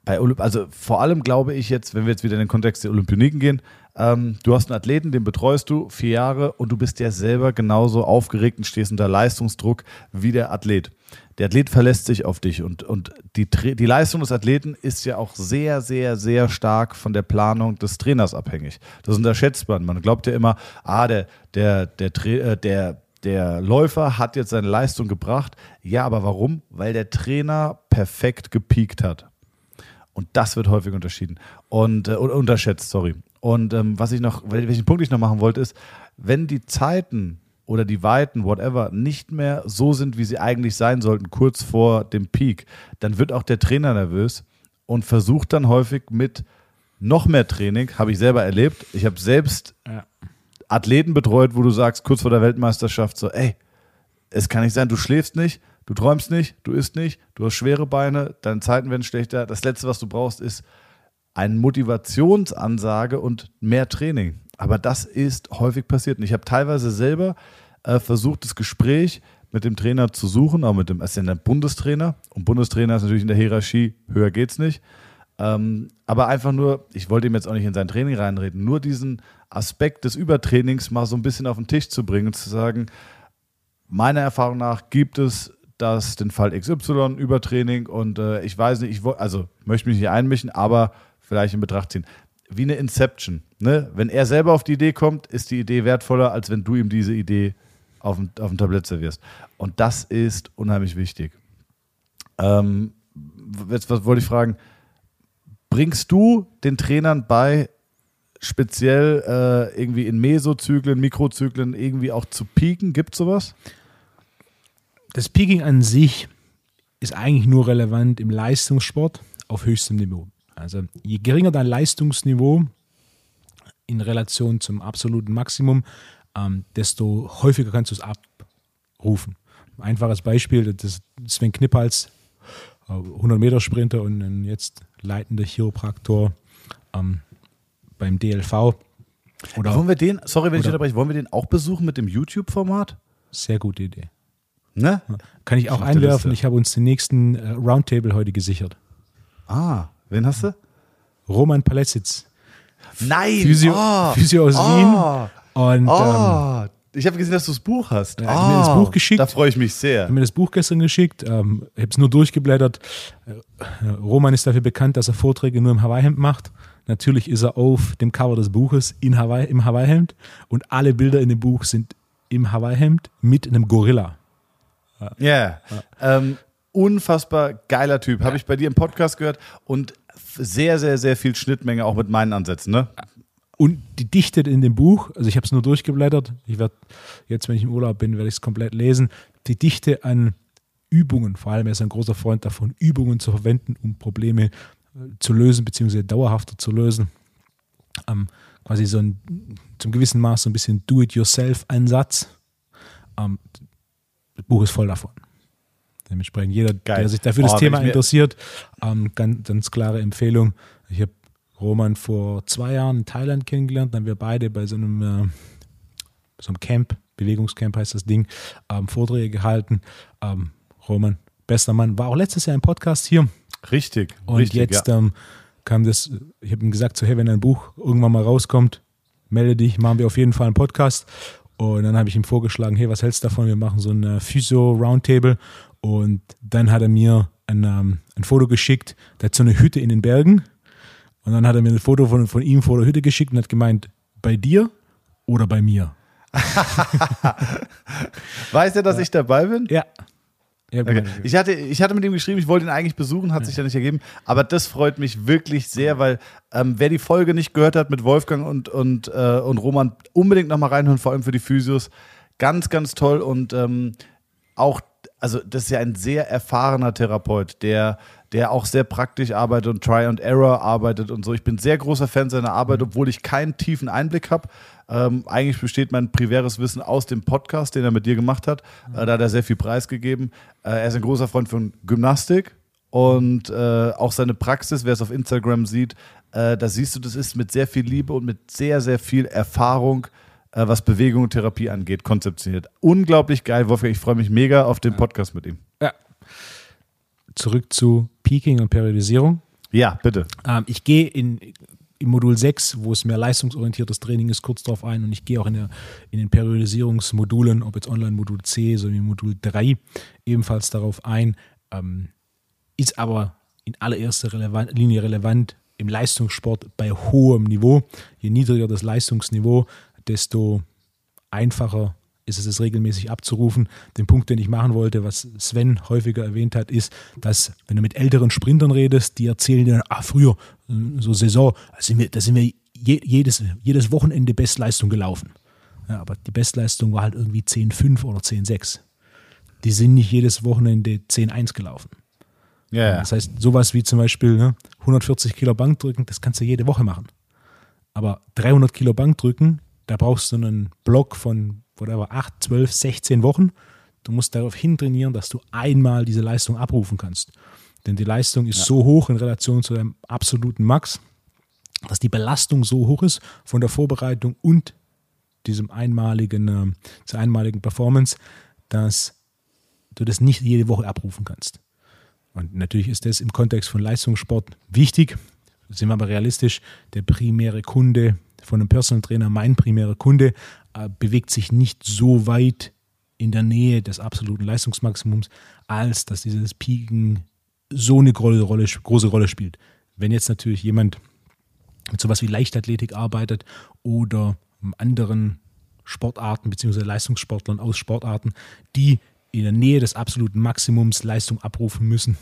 bei Olymp also vor allem glaube ich jetzt, wenn wir jetzt wieder in den Kontext der Olympioniken gehen, ähm, du hast einen Athleten, den betreust du vier Jahre und du bist ja selber genauso aufgeregt und stehst unter Leistungsdruck wie der Athlet. Der Athlet verlässt sich auf dich und, und die, die Leistung des Athleten ist ja auch sehr, sehr, sehr stark von der Planung des Trainers abhängig. Das unterschätzt man. Man glaubt ja immer, ah, der, der, der, der, äh, der der Läufer hat jetzt seine Leistung gebracht. Ja, aber warum? Weil der Trainer perfekt gepiekt hat. Und das wird häufig unterschieden und äh, unterschätzt, sorry. Und ähm, was ich noch, welchen Punkt ich noch machen wollte, ist, wenn die Zeiten oder die Weiten, whatever, nicht mehr so sind, wie sie eigentlich sein sollten, kurz vor dem Peak, dann wird auch der Trainer nervös und versucht dann häufig mit noch mehr Training, habe ich selber erlebt. Ich habe selbst Ja. Athleten betreut, wo du sagst, kurz vor der Weltmeisterschaft, so, ey, es kann nicht sein, du schläfst nicht, du träumst nicht, du isst nicht, du hast schwere Beine, deine Zeiten werden schlechter. Das Letzte, was du brauchst, ist eine Motivationsansage und mehr Training. Aber das ist häufig passiert. Und ich habe teilweise selber äh, versucht, das Gespräch mit dem Trainer zu suchen, auch mit dem, es ein Bundestrainer. Und Bundestrainer ist natürlich in der Hierarchie, höher geht's nicht. Ähm, aber einfach nur, ich wollte ihm jetzt auch nicht in sein Training reinreden, nur diesen Aspekt des Übertrainings mal so ein bisschen auf den Tisch zu bringen zu sagen, meiner Erfahrung nach gibt es das den Fall XY Übertraining und äh, ich weiß nicht, ich also möchte mich nicht einmischen, aber vielleicht in Betracht ziehen. Wie eine Inception. Ne? Wenn er selber auf die Idee kommt, ist die Idee wertvoller, als wenn du ihm diese Idee auf dem, auf dem Tablett servierst. Und das ist unheimlich wichtig. Ähm, jetzt was wollte ich fragen? Bringst du den Trainern bei, speziell äh, irgendwie in Mesozyklen, Mikrozyklen irgendwie auch zu pieken? Gibt es sowas? Das Peaking an sich ist eigentlich nur relevant im Leistungssport auf höchstem Niveau. Also je geringer dein Leistungsniveau in Relation zum absoluten Maximum, ähm, desto häufiger kannst du es abrufen. Ein einfaches Beispiel, das Sven Knippals, äh, 100 Meter Sprinter und jetzt leitender Chiropraktor ähm, beim DLV. Oder Wollen wir den, sorry, wenn ich unterbreche, wollen wir den auch besuchen mit dem YouTube-Format? sehr gute Idee. Ne? Kann ich auch einwerfen, ich habe uns den nächsten äh, Roundtable heute gesichert. Ah, wen hast du? Roman Palesitz, Nein! Physio, oh, Physio aus oh, Wien. Und ähm, Oh, ich habe gesehen, dass du das Buch hast. Er hat mir das Oh, Buch geschickt. Da freue ich mich sehr. hat mir das Buch gestern geschickt, ähm, ich habe es nur durchgeblättert. Äh, Roman ist dafür bekannt, dass er Vorträge nur im Hawaii-Hemd macht. Natürlich ist er auf dem Cover des Buches in Hawaii, im Hawaii-Hemd und alle Bilder in dem Buch sind im Hawaii-Hemd mit einem Gorilla. Ja. Ähm, unfassbar geiler Typ. Habe ich bei dir im Podcast gehört und sehr, sehr, sehr viel Schnittmenge auch mit meinen Ansätzen, ne? Und die Dichte in dem Buch, also ich habe es nur durchgeblättert, ich werde jetzt, wenn ich im Urlaub bin, werde ich es komplett lesen, die Dichte an Übungen, vor allem er ist ein großer Freund davon, Übungen zu verwenden, um Probleme äh, zu lösen, beziehungsweise dauerhafter zu lösen. Ähm, quasi so ein, zum gewissen Maß so ein bisschen Do-it-yourself-Ansatz. Ähm, das Buch ist voll davon. Dementsprechend jeder, Geil. der sich dafür Oh, das wenn Thema interessiert, ähm, ganz, ganz klare Empfehlung. Ich habe Roman vor zwei Jahren in Thailand kennengelernt, dann haben wir beide bei so einem, äh, so einem Camp, Bewegungscamp heißt das Ding, ähm, Vorträge gehalten. Ähm, Roman, bester Mann, war auch letztes Jahr im Podcast hier. Richtig. Und richtig, jetzt ja. ähm, kam das, ich habe ihm gesagt, so hey, wenn dein Buch irgendwann mal rauskommt, melde dich, machen wir auf jeden Fall einen Podcast. Und dann habe ich ihm vorgeschlagen, hey, was hältst du davon? Wir machen so ein äh, Physio-Roundtable. Und dann hat er mir ein, ähm, ein Foto geschickt, der hat so eine Hütte in den Bergen. Und dann hat er mir ein Foto von, von ihm vor der Hütte geschickt und hat gemeint, bei dir oder bei mir? Weiß er, dass ich dabei bin? Ja. ja Okay. Ich, hatte, ich hatte mit ihm geschrieben, ich wollte ihn eigentlich besuchen, hat sich ja nicht ergeben. Aber das freut mich wirklich sehr, weil ähm, wer die Folge nicht gehört hat mit Wolfgang und, und, äh, und Roman, unbedingt nochmal reinhören, vor allem für die Physios. Ganz, ganz toll und ähm, auch, also das ist ja ein sehr erfahrener Therapeut, der, der auch sehr praktisch arbeitet und Try and Error arbeitet und so. Ich bin sehr großer Fan seiner Arbeit, obwohl ich keinen tiefen Einblick habe. Ähm, eigentlich besteht mein priväres Wissen aus dem Podcast, den er mit dir gemacht hat. Äh, da hat er sehr viel preisgegeben. Äh, er ist ein großer Freund von Gymnastik und äh, auch seine Praxis, wer es auf Instagram sieht, äh, da siehst du, das ist mit sehr viel Liebe und mit sehr, sehr viel Erfahrung, äh, was Bewegung und Therapie angeht, konzeptioniert. Unglaublich geil, Wolfgang. Ich freue mich mega auf den Podcast mit ihm. ja. Zurück zu Peaking und Periodisierung. Ja, bitte. Ähm, ich gehe in, im Modul 6, wo es mehr leistungsorientiertes Training ist, kurz darauf ein und ich gehe auch in, der, in den Periodisierungsmodulen, ob jetzt Online-Modul C, so wie Modul 3, ebenfalls darauf ein. Ähm, ist aber in allererster relevant, Linie relevant im Leistungssport bei hohem Niveau. Je niedriger das Leistungsniveau, desto einfacher ist es, es regelmäßig abzurufen. Den Punkt, den ich machen wollte, was Sven häufiger erwähnt hat, ist, dass wenn du mit älteren Sprintern redest, die erzählen dir, ah, früher, äh, so Saison, da sind wir, da sind wir je, jedes, jedes Wochenende Bestleistung gelaufen. Ja, aber die Bestleistung war halt irgendwie 10,5 oder 10,6. Die sind nicht jedes Wochenende 10,1 gelaufen. Ja. Das heißt, sowas wie zum Beispiel ne, 140 Kilo Bankdrücken, das kannst du jede Woche machen. Aber 300 Kilo Bankdrücken, da brauchst du einen Block von whatever, 8, 12, 16 Wochen. Du musst darauf hintrainieren, dass du einmal diese Leistung abrufen kannst. Denn die Leistung ist so hoch in Relation zu deinem absoluten Max, dass die Belastung so hoch ist von der Vorbereitung und diesem einmaligen, äh, zur einmaligen Performance, dass du das nicht jede Woche abrufen kannst. Und natürlich ist das im Kontext von Leistungssport wichtig. Sind wir aber realistisch, der primäre Kunde von einem Personal Trainer, mein primärer Kunde, äh, bewegt sich nicht so weit in der Nähe des absoluten Leistungsmaximums, als dass dieses Pieken so eine große Rolle, spielt. Wenn jetzt natürlich jemand mit sowas wie Leichtathletik arbeitet oder anderen Sportarten bzw. Leistungssportlern aus Sportarten, die in der Nähe des absoluten Maximums Leistung abrufen müssen.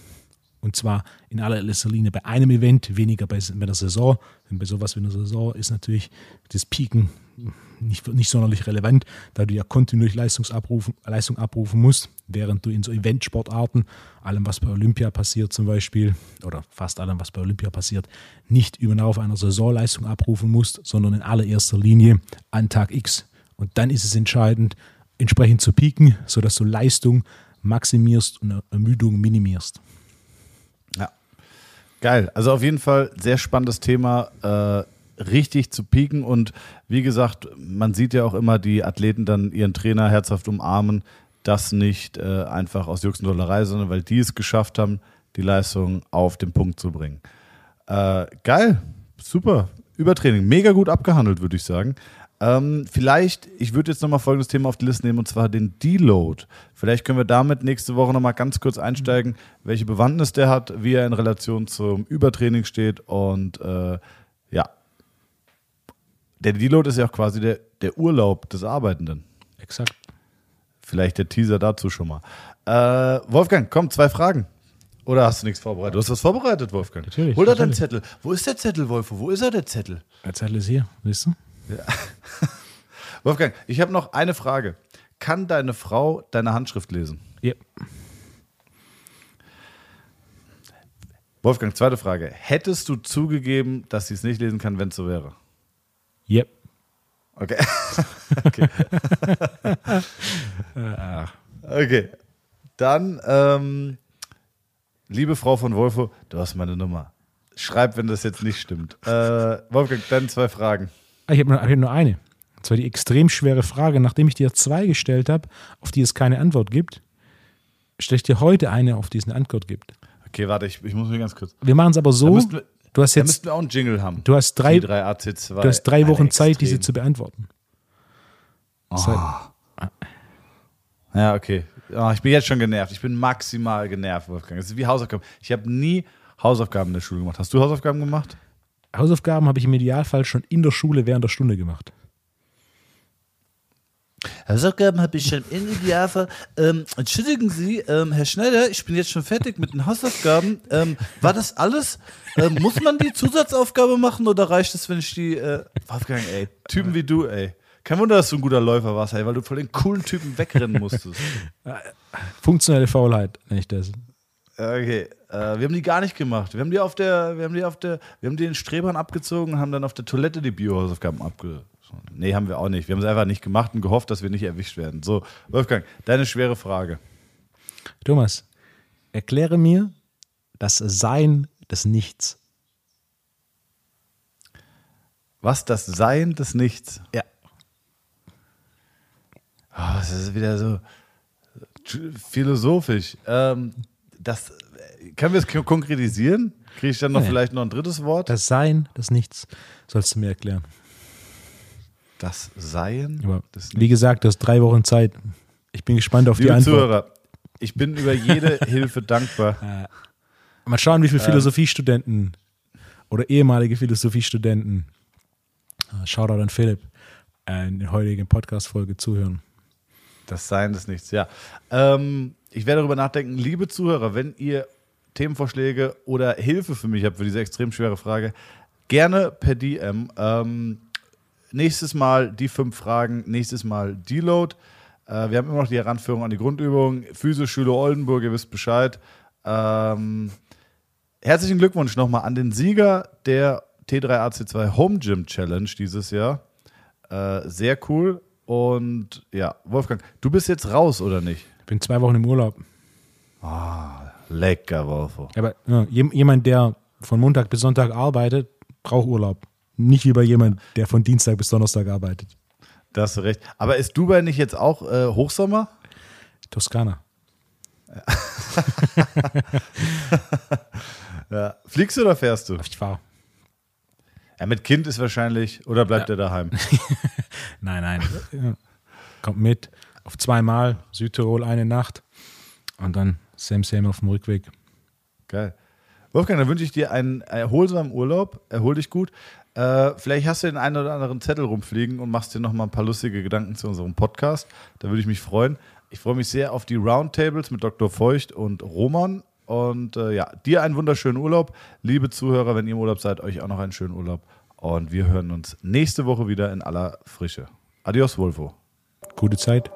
Und zwar in allererster Linie bei einem Event, weniger bei, bei der Saison. Denn bei sowas wie einer Saison ist natürlich das Pieken nicht, nicht sonderlich relevant, da du ja kontinuierlich Leistung abrufen, musst, während du in so Eventsportarten, allem was bei Olympia passiert zum Beispiel, oder fast allem was bei Olympia passiert, nicht über auf einer Saison Leistung abrufen musst, sondern in allererster Linie an Tag X. Und dann ist es entscheidend, entsprechend zu pieken, sodass du Leistung maximierst und Ermüdung minimierst. Geil. Also auf jeden Fall sehr spannendes Thema. Äh, richtig zu pieken und wie gesagt, man sieht ja auch immer die Athleten dann ihren Trainer herzhaft umarmen. Das nicht äh, einfach aus Juxendollerei, sondern weil die es geschafft haben, die Leistung auf den Punkt zu bringen. Äh, geil, super. Übertraining, mega gut abgehandelt, würde ich sagen. Ähm, vielleicht, ich würde jetzt nochmal folgendes Thema auf die Liste nehmen und zwar den Deload. Vielleicht können wir damit nächste Woche nochmal ganz kurz einsteigen, welche Bewandtnis der hat, wie er in Relation zum Übertraining steht und äh, ja. Der Deload ist ja auch quasi der, der Urlaub des Arbeitenden. Exakt. Vielleicht der Teaser dazu schon mal. Äh, Wolfgang, komm, zwei Fragen. Oder hast du nichts vorbereitet? Du hast was vorbereitet, Wolfgang. Natürlich, Hol doch deinen. Zettel. Wo ist der Zettel, Wolfo? Wo ist er, der Zettel? Der Zettel ist hier, siehst du? Wolfgang, ich habe noch eine Frage. Kann deine Frau deine Handschrift lesen? Ja. Wolfgang, zweite Frage. Hättest du zugegeben, dass sie es nicht lesen kann, wenn es so wäre? Ja. Okay. okay. okay. Dann, ähm, liebe Frau von Wolfo, du hast meine Nummer. Schreib, wenn das jetzt nicht stimmt. Äh, Wolfgang, dann zwei Fragen. Ah, Ich habe nur, hab nur eine. Und zwar die extrem schwere Frage, nachdem ich dir zwei gestellt habe, auf die es keine Antwort gibt, stelle ich dir heute eine, auf die es eine Antwort gibt. Okay, warte, ich, ich muss mir ganz kurz. Wir machen es aber so, wir, du hast da jetzt müssten wir auch einen Jingle haben. du hast drei, Die 3 AC2. du hast drei Wochen Zeit, extrem. diese zu beantworten. Heißt, Ja, okay. Ah, ich bin jetzt schon genervt. Ich bin maximal genervt, Wolfgang. Das ist wie Hausaufgaben. Ich habe nie Hausaufgaben in der Schule gemacht. Hast du Hausaufgaben gemacht? Hausaufgaben habe ich im Idealfall schon in der Schule während der Stunde gemacht. Hausaufgaben habe ich schon im Idealfall. Ähm, entschuldigen Sie, ähm, Herr Schneider, ich bin jetzt schon fertig mit den Hausaufgaben. Ähm, war das alles? Ähm, muss man die Zusatzaufgabe machen oder reicht es, wenn ich die. Äh, Wolfgang, ey, Typen wie du, ey. Kein Wunder, dass du ein guter Läufer warst, ey, weil du vor den coolen Typen wegrennen musstest. Funktionelle Faulheit, nenne ich das. Okay, äh, wir haben die gar nicht gemacht. Wir haben die auf der, wir haben die auf der, wir haben die den Strebern abgezogen und haben dann auf der Toilette die Biohausaufgaben abge. Nee, haben wir auch nicht. Wir haben es einfach nicht gemacht und gehofft, dass wir nicht erwischt werden. So, Wolfgang, deine schwere Frage. Thomas, erkläre mir das Sein des Nichts. Was das Sein des Nichts? Ja. Oh, das ist wieder so philosophisch. Ähm, das, können wir es kon- konkretisieren? Kriege ich dann noch Nee. vielleicht noch ein drittes Wort? Das Sein des Nichts sollst du mir erklären. Das Sein Aber des wie gesagt, du hast drei Wochen Zeit. Ich bin gespannt auf die Liebe Antwort. Zuhörer, ich bin über jede Hilfe dankbar. Mal schauen, Ähm. wie viele Philosophiestudenten oder ehemalige Philosophiestudenten, äh, Shoutout an Philipp, äh, in der heutigen Podcast-Folge zuhören. Das Sein des Nichts, ja. Ähm, ich werde darüber nachdenken, liebe Zuhörer, wenn ihr Themenvorschläge oder Hilfe für mich habt für diese extrem schwere Frage, gerne per DM. Ähm, nächstes Mal die fünf Fragen, nächstes Mal Deload. Äh, wir haben immer noch die Heranführung an die Grundübung. Physioschule Oldenburg, ihr wisst Bescheid. Ähm, herzlichen Glückwunsch nochmal an den Sieger der T3AC2 Home Gym Challenge dieses Jahr. Äh, sehr cool. Und ja, Wolfgang, du bist jetzt raus, oder nicht? Ich bin zwei Wochen im Urlaub. Ah, lecker, Wolfo. Aber ja, jemand, der von Montag bis Sonntag arbeitet, braucht Urlaub. Nicht wie bei jemand, der von Dienstag bis Donnerstag arbeitet. Da hast du recht. Aber ist Dubai nicht jetzt auch äh, Hochsommer? Toskana. Ja. ja. Fliegst du oder fährst du? Ich fahre. Ja, mit Kind ist wahrscheinlich, oder bleibt ja. er daheim? nein, nein. Kommt mit. Auf zweimal Südtirol eine Nacht und dann Sam Sam auf dem Rückweg. Geil. Wolfgang, dann wünsche ich dir einen erholsamen Urlaub. Erhol dich gut. Äh, vielleicht hast du den einen oder anderen Zettel rumfliegen und machst dir noch mal ein paar lustige Gedanken zu unserem Podcast. Da würde ich mich freuen. Ich freue mich sehr auf die Roundtables mit Dr. Feucht und Roman. Und äh, ja, dir einen wunderschönen Urlaub. Liebe Zuhörer, wenn ihr im Urlaub seid, euch auch noch einen schönen Urlaub. Und wir hören uns nächste Woche wieder in aller Frische. Adios, Wolfo. Gute Zeit.